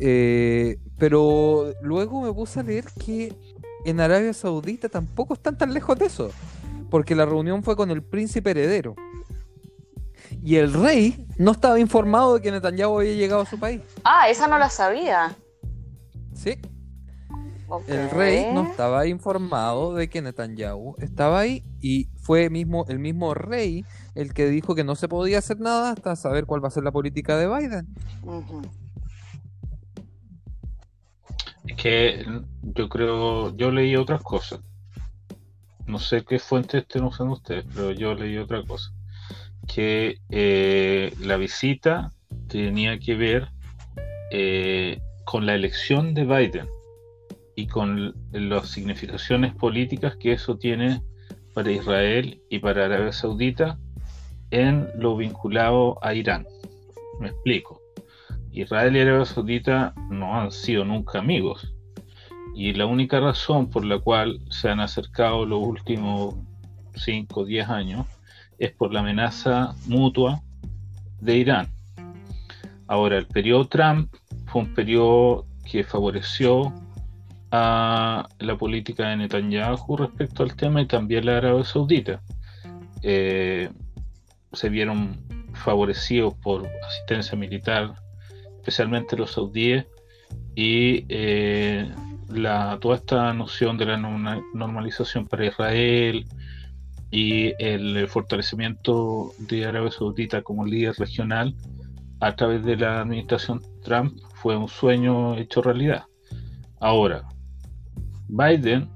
eh, pero luego me puse a leer que en Arabia Saudita tampoco están tan lejos de eso, porque la reunión fue con el príncipe heredero. Y el rey no estaba informado de que Netanyahu había llegado a su país. Ah, esa no la sabía. Sí. El rey no estaba informado de que Netanyahu estaba ahí y fue mismo, el mismo rey el que dijo que no se podía hacer nada hasta saber cuál va a ser la política de Biden. Es que yo creo, yo leí otras cosas. No sé qué fuente estén usando ustedes, pero yo leí otra cosa. Que eh, la visita tenía que ver eh, con la elección de Biden y con las significaciones políticas que eso tiene para Israel y para Arabia Saudita en lo vinculado a Irán. Me explico. Israel y Arabia Saudita no han sido nunca amigos. Y la única razón por la cual se han acercado los últimos 5 o 10 años es por la amenaza mutua de Irán. Ahora, el periodo Trump fue un periodo que favoreció a la política de Netanyahu respecto al tema y también la Arabia Saudita. Eh, se vieron favorecidos por asistencia militar, especialmente los saudíes, y eh, la, toda esta noción de la norma- normalización para Israel y el fortalecimiento de Arabia Saudita como líder regional a través de la administración Trump fue un sueño hecho realidad. Ahora, Biden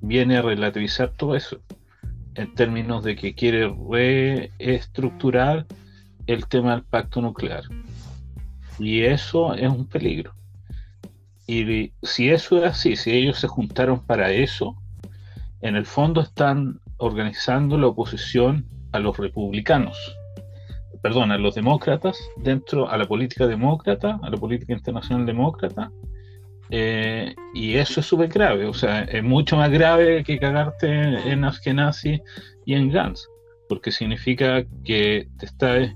viene a relativizar todo eso en términos de que quiere reestructurar el tema del pacto nuclear. Y eso es un peligro. Y si eso es así, si ellos se juntaron para eso, en el fondo están organizando la oposición a los republicanos, perdón, a los demócratas, dentro a la política demócrata, a la política internacional demócrata, eh, y eso es súper grave, o sea, es mucho más grave que cagarte en Ashkenazi y en Gantz, porque significa que te estás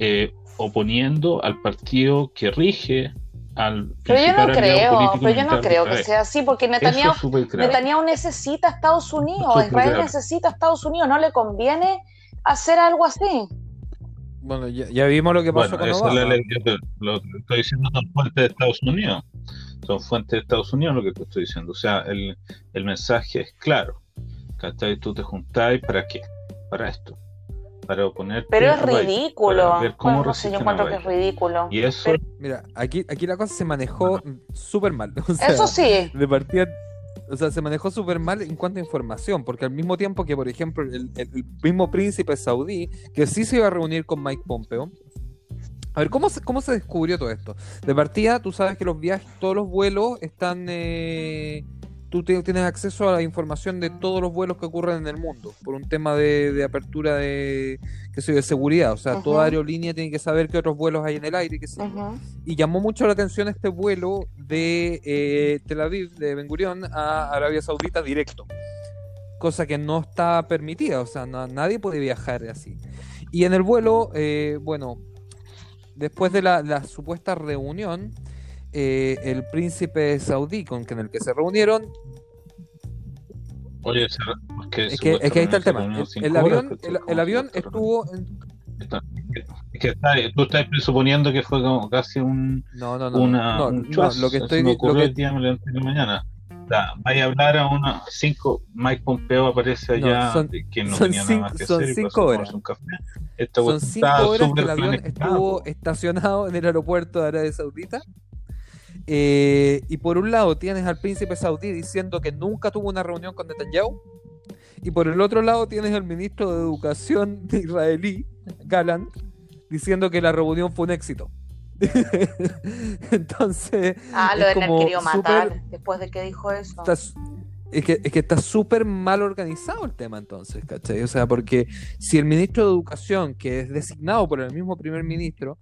eh, oponiendo al partido que rige al Pero yo no creo, pero yo no creo que Israel. sea así, porque Netanyahu, es. Netanyahu necesita a Estados Unidos, Israel grave. necesita a Estados Unidos, no le conviene hacer algo así. Bueno, ya, ya vimos lo que pasó Bueno, con esa es la Obama. ley, yo te- lo que estoy diciendo son fuentes de Estados Unidos. Son fuentes de Estados Unidos lo que te estoy diciendo. O sea, el, el mensaje es claro. ¿Cachai? Tú te juntáis para qué? Para esto. Para Pero es ridículo. para ver cómo Bueno, no sé, yo resisten a encuentro que es ridículo. Y eso, Pero- Mira, aquí, aquí la cosa se manejó súper mal. o sea, Eso sí, de partida, o sea, se manejó súper mal en cuanto a información, porque al mismo tiempo que, por ejemplo, el, el- el mismo príncipe saudí, que sí se iba a reunir con Mike Pompeo. A ver, ¿cómo se, ¿cómo se descubrió todo esto? De partida, tú sabes que los viajes, todos los vuelos están... eh, tú tienes acceso a la información de todos los vuelos que ocurren en el mundo, por un tema de, de apertura de, qué sé de seguridad. O sea, toda aerolínea tiene que saber qué otros vuelos hay en el aire, qué sé y llamó mucho la atención este vuelo de eh, Tel Aviv, de Ben Gurión, a Arabia Saudita directo. Cosa que no está permitida, o sea, na- nadie puede viajar así. Y en el vuelo, eh, bueno, después de la, la supuesta reunión, eh, el príncipe saudí con el que se reunieron, oye, es que, es que ahí está el tema. supuestamente El, avión, el, ¿Cómo el se avión estuvo en... Es que está- tú estás presuponiendo que fue como casi un, No, no, no. una, no, un no, lo que estoy me lo que- el día mañana. O sea, vaya a hablar a una cinco, Mike Pompeo aparece No, allá, son- que no son tenía cinco- nada más que son hacer cinco horas. un café. Son cinco horas que el avión estuvo estacionado en el aeropuerto de Arabia Saudita. Eh, y por un lado tienes al príncipe saudí diciendo que nunca tuvo una reunión con Netanyahu. Y por el otro lado tienes al ministro de Educación de israelí, Galan, diciendo que la reunión fue un éxito. Entonces, Ah, lo de querido matar después de que dijo eso. está es que, es que está súper mal organizado el tema entonces, ¿cachai? O sea, porque si el ministro de Educación, que es designado por el mismo primer ministro,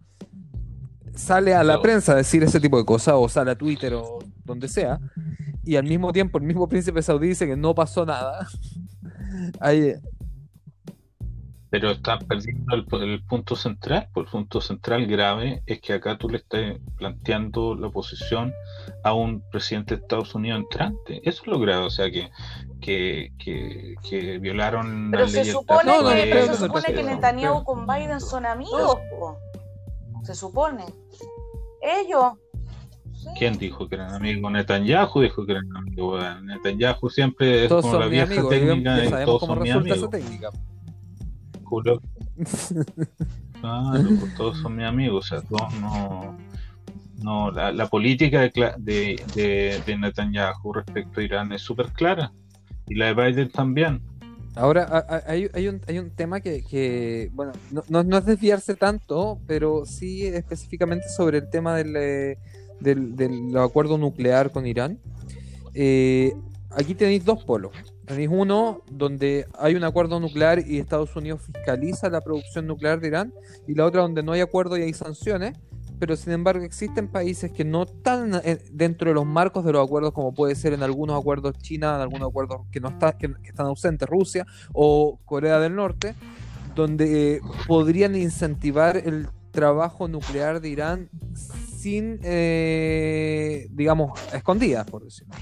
sale a la prensa a decir ese tipo de cosas, o sale a Twitter o donde sea, y al mismo tiempo el mismo príncipe saudí dice que no pasó nada, ahí, Pero están perdiendo el, el punto central. Pues el punto central grave es que acá tú le estás planteando la oposición a un presidente de Estados Unidos entrante. Eso es lo grave. O sea, que, que, que, que violaron Pero la se ley supone, No, no, que, espérate, pero se supone que. Netanyahu con Biden son amigos, po. Se supone. Ellos. Sí. ¿Quién dijo que eran amigos? Netanyahu dijo que eran amigos. Bueno, Netanyahu siempre es Todos como la vieja amigos, y técnica de todos cómo son mis esa amigos. técnica. Claro, pues todos son mis amigos, o sea, todos no. No, la, la política de, de, de, de Netanyahu respecto a Irán es súper clara. Y la de Biden también. Ahora, hay, hay un, tema que, bueno, no, es desviarse tanto, pero sí específicamente sobre el tema del, eh, acuerdo nuclear con Irán. Eh, aquí tenéis dos polos. Tenéis uno donde hay un acuerdo nuclear y Estados Unidos fiscaliza la producción nuclear de Irán, y la otra donde no hay acuerdo y hay sanciones, pero sin embargo existen países que no están dentro de los marcos de los acuerdos, como puede ser en algunos acuerdos China, en algunos acuerdos que no está, que, están ausentes, Rusia o Corea del Norte, donde eh, podrían incentivar el trabajo nuclear de Irán sin, eh, digamos, escondidas, por decirlo.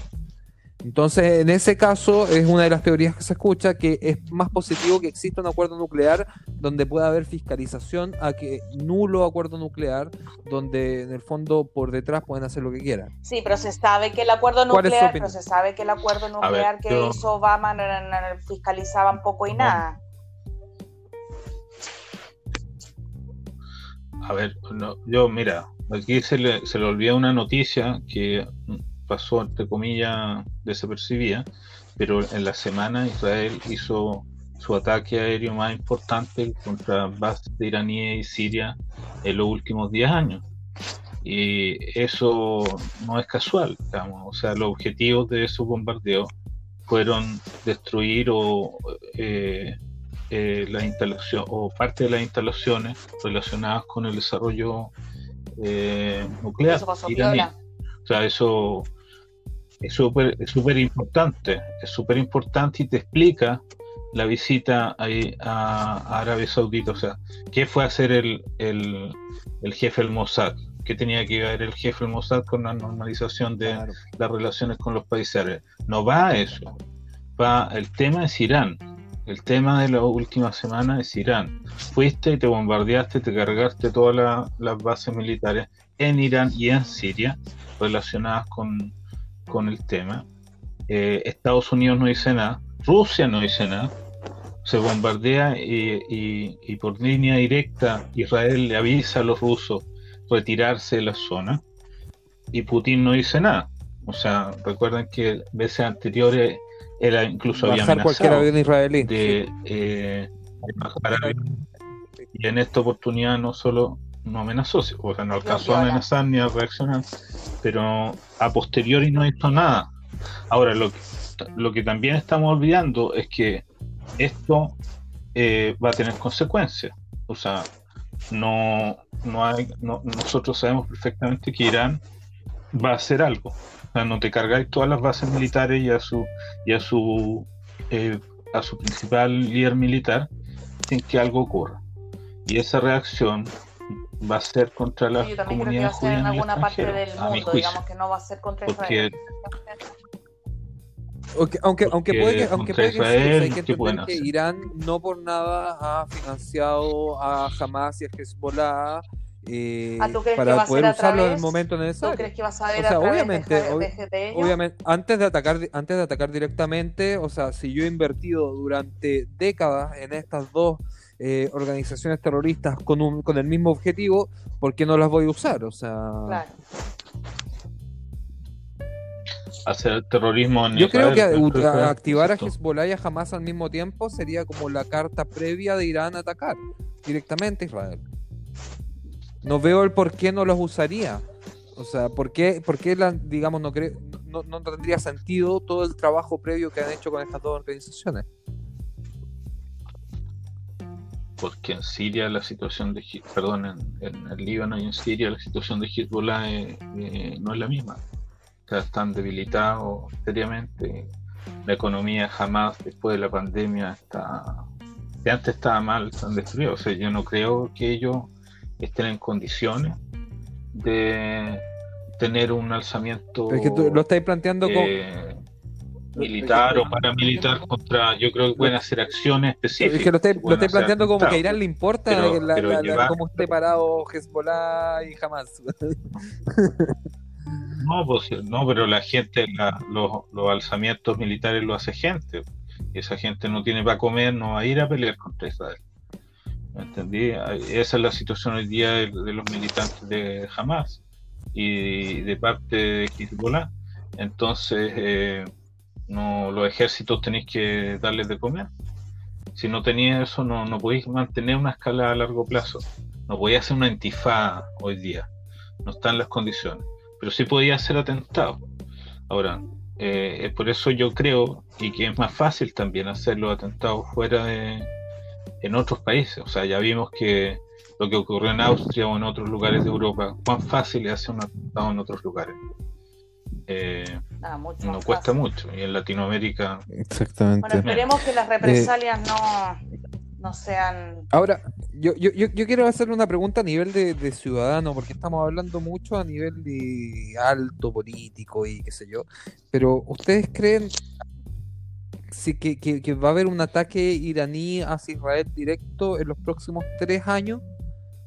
Entonces, en ese caso, es una de las teorías que se escucha que es más positivo que exista un acuerdo nuclear donde pueda haber fiscalización a que nulo acuerdo nuclear donde en el fondo por detrás pueden hacer lo que quieran. Sí, pero se sabe que el acuerdo ¿Cuál es su nuclear, pero se sabe que el acuerdo nuclear que yo- hizo Obama no no fiscalizaban poco y No. nada. A ver, no, yo, mira, aquí se le, se le olvida una noticia que pasó, entre comillas, desapercibida, pero en la semana Israel hizo su ataque aéreo más importante contra bases de iraníes y Siria en los últimos 10 años. Y eso no es casual, digamos. O sea, los objetivos de esos bombardeos fueron destruir o eh, eh, la instalación o parte de las instalaciones relacionadas con el desarrollo eh, nuclear Eso pasó iraní. O sea, eso es súper es súper importante, es súper importante y te explica la visita ahí a, Arabia Saudita. O sea, ¿qué fue a hacer el, el, el jefe del Mossad? ¿Qué tenía que ver el jefe del Mossad con la normalización de Claro. las relaciones con los países árabes? No va a eso. Va, el tema es Irán. El tema de la última semana es Irán. Fuiste y te bombardeaste, te cargaste todas la- las bases militares en Irán y en Siria relacionadas con, con el tema. Eh, Estados Unidos no dice nada, Rusia no dice nada, se bombardea y, y- y por línea directa Israel le avisa a los rusos retirarse de la zona y Putin no dice nada. O sea, recuerden que veces anteriores era incluso había Bajar cualquier amenazado avión israelí. de, eh, de y en esta oportunidad no solo no amenazó, o sea, no alcanzó a amenazar ni a reaccionar, pero a posteriori no hizo nada. Ahora, lo que, lo que también estamos olvidando es que esto eh, va a tener consecuencias. O sea, no, no hay, no- nosotros sabemos perfectamente que Irán va a hacer algo. O sea, no te cargáis todas las bases militares y a su y a su eh, a su principal líder militar sin que algo ocurra. Y esa reacción va a ser contra la Yo también creo que va comunidad a ser en alguna parte del a mi mundo, juicio. digamos que no va a ser contra Porque Israel. Aunque, aunque, aunque puede que, aunque puede que sí, Israel, hay que ¿qué pueden entender que? Irán no por nada ha financiado a Hamas y a Hezbollah eh, Ah, ¿tú para poder a usarlo en el momento ¿Tú necesario. crees que vas a ver O sea, a través obviamente, de, de- de? Obviamente, antes de atacar, antes de atacar directamente, o sea, si yo he invertido durante décadas en estas dos eh, organizaciones terroristas con un, con el mismo objetivo, ¿por qué no las voy a usar? O sea, Claro. hacer terrorismo en yo creo Israel, que a- a- activar a. Hezbollah y a Hamas al mismo tiempo sería como la carta previa de Irán a atacar directamente a Israel. No veo el por qué no los usaría. O sea, ¿por qué, por qué la- digamos, no, cre- no, no tendría sentido todo el trabajo previo que han hecho con estas dos organizaciones? Porque en Siria la situación de perdón en, en el Líbano y en Siria la situación de Hezbollah eh, eh, no es la misma. O sea, están debilitados seriamente la economía jamás después de la pandemia está que antes estaba mal están destruidos o sea yo no creo que ellos estén en condiciones de tener un alzamiento Pero es que tú lo estáis planteando como... eh, militar o paramilitar contra, yo creo que pueden hacer acciones específicas. Es que lo estoy, lo estoy planteando como que a Irán le importa cómo esté parado Hezbollah y jamás. No, pues, no, pero la gente, los, los alzamientos militares lo hace gente. Esa gente no tiene para comer, no va a ir a pelear contra Israel. ¿Entendí? Esa es la situación hoy día de, los militantes de Hamas y de parte de Hezbollah. Entonces, eh, no, los ejércitos tenéis que darles de comer. Si no tenéis eso, no, podéis mantener una escala a largo plazo. No podéis hacer una intifada hoy día. No están las condiciones. Pero sí podía hacer atentado. Ahora, eh, por eso yo creo y que es más fácil también hacer los atentados fuera de en otros países. O sea, ya vimos que lo que ocurrió en Austria o en otros lugares de Europa, cuán fácil es hacer un atentado en otros lugares. Eh, ah, no cuesta mucho. Y en Latinoamérica. Exactamente. Bueno, esperemos que las represalias no, no sean. Ahora, yo, yo, yo, quiero hacerle una pregunta a nivel de, ciudadano, porque estamos hablando mucho a nivel de alto político y qué sé yo. Pero, ¿ustedes creen sí, que, que, va a haber un ataque iraní hacia Israel directo en los próximos tres años?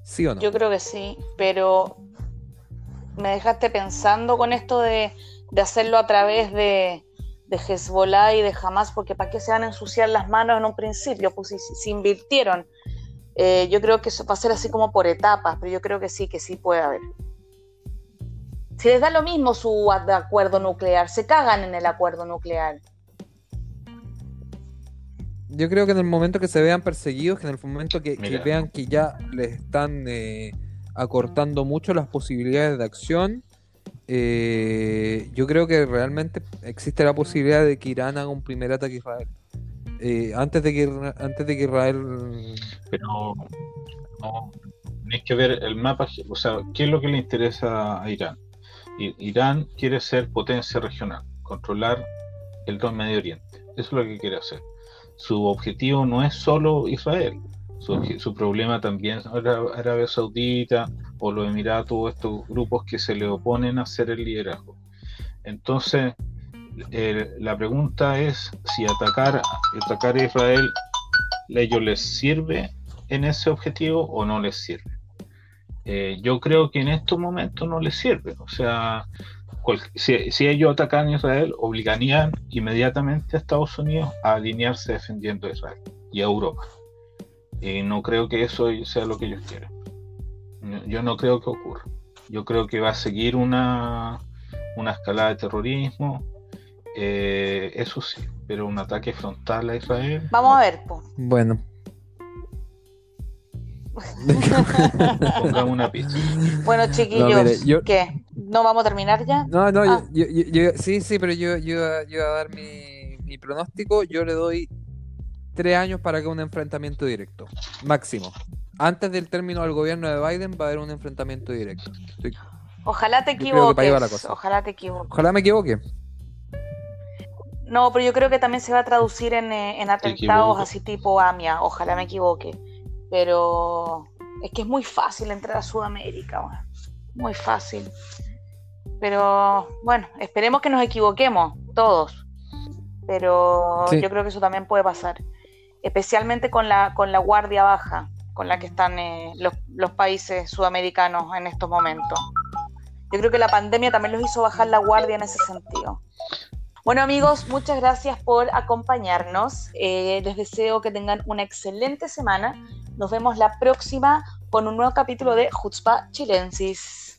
¿Sí o no? Yo creo que sí, pero me dejaste pensando con esto de, hacerlo a través de, de Hezbollah y de Hamas, porque ¿para qué se van a ensuciar las manos en un principio? Pues si, si invirtieron. Eh, yo creo que eso va a ser así como por etapas, pero yo creo que sí, que sí puede haber. Si les da lo mismo su acuerdo nuclear, se cagan en el acuerdo nuclear. Yo creo que en el momento que se vean perseguidos, que en el momento que, vean que ya les están eh, acortando mucho las posibilidades de acción, eh, yo creo que realmente existe la posibilidad de que Irán haga un primer ataque a Israel. Eh, antes de que antes de que Israel pero no tenéis que ver el mapa o sea qué es lo que le interesa a Irán Irán quiere ser potencia regional controlar el todo Medio Oriente. Eso es lo que quiere hacer. Su objetivo no es solo Israel su, problema también Arabia Saudita o los Emiratos estos grupos que se le oponen a hacer el liderazgo entonces la pregunta es si atacar, atacar a Israel a ellos les sirve en ese objetivo o no les sirve. Eh, yo creo que en estos momentos no les sirve. O sea, si, ellos atacan a Israel, obligarían inmediatamente a Estados Unidos a alinearse defendiendo a Israel y a Europa. Y no creo que eso sea lo que ellos quieren. Yo no creo que ocurra. Yo creo que va a seguir una, una escalada de terrorismo, eh, eso sí, pero un ataque frontal a Israel. Vamos a ver, po. Bueno. Pongamos una pista. Bueno, chiquillos, no, ¿qué? ¿No vamos a terminar ya? No, no, ah. yo, sí, sí, pero yo, yo, yo a dar mi, mi, pronóstico. Yo le doy tres años para que un enfrentamiento directo, máximo. Antes del término del gobierno de Biden va a haber un enfrentamiento directo. Ojalá te equivoques. Ojalá te equivoques. Ojalá me equivoque. No, pero yo creo que también se va a traducir en, eh, atentados así tipo AMIA, ojalá me equivoque. Pero es que es muy fácil entrar a Sudamérica, muy fácil. Pero bueno, esperemos que nos equivoquemos todos. Pero yo creo que eso también puede pasar. Especialmente con la, con la guardia baja con la que están eh, los, los países sudamericanos en estos momentos. Yo creo que la pandemia también los hizo bajar la guardia en ese sentido. Bueno amigos, muchas gracias por acompañarnos. Eh, les deseo que tengan una excelente semana. Nos vemos la próxima con un nuevo capítulo de Jutzpa Chilensis.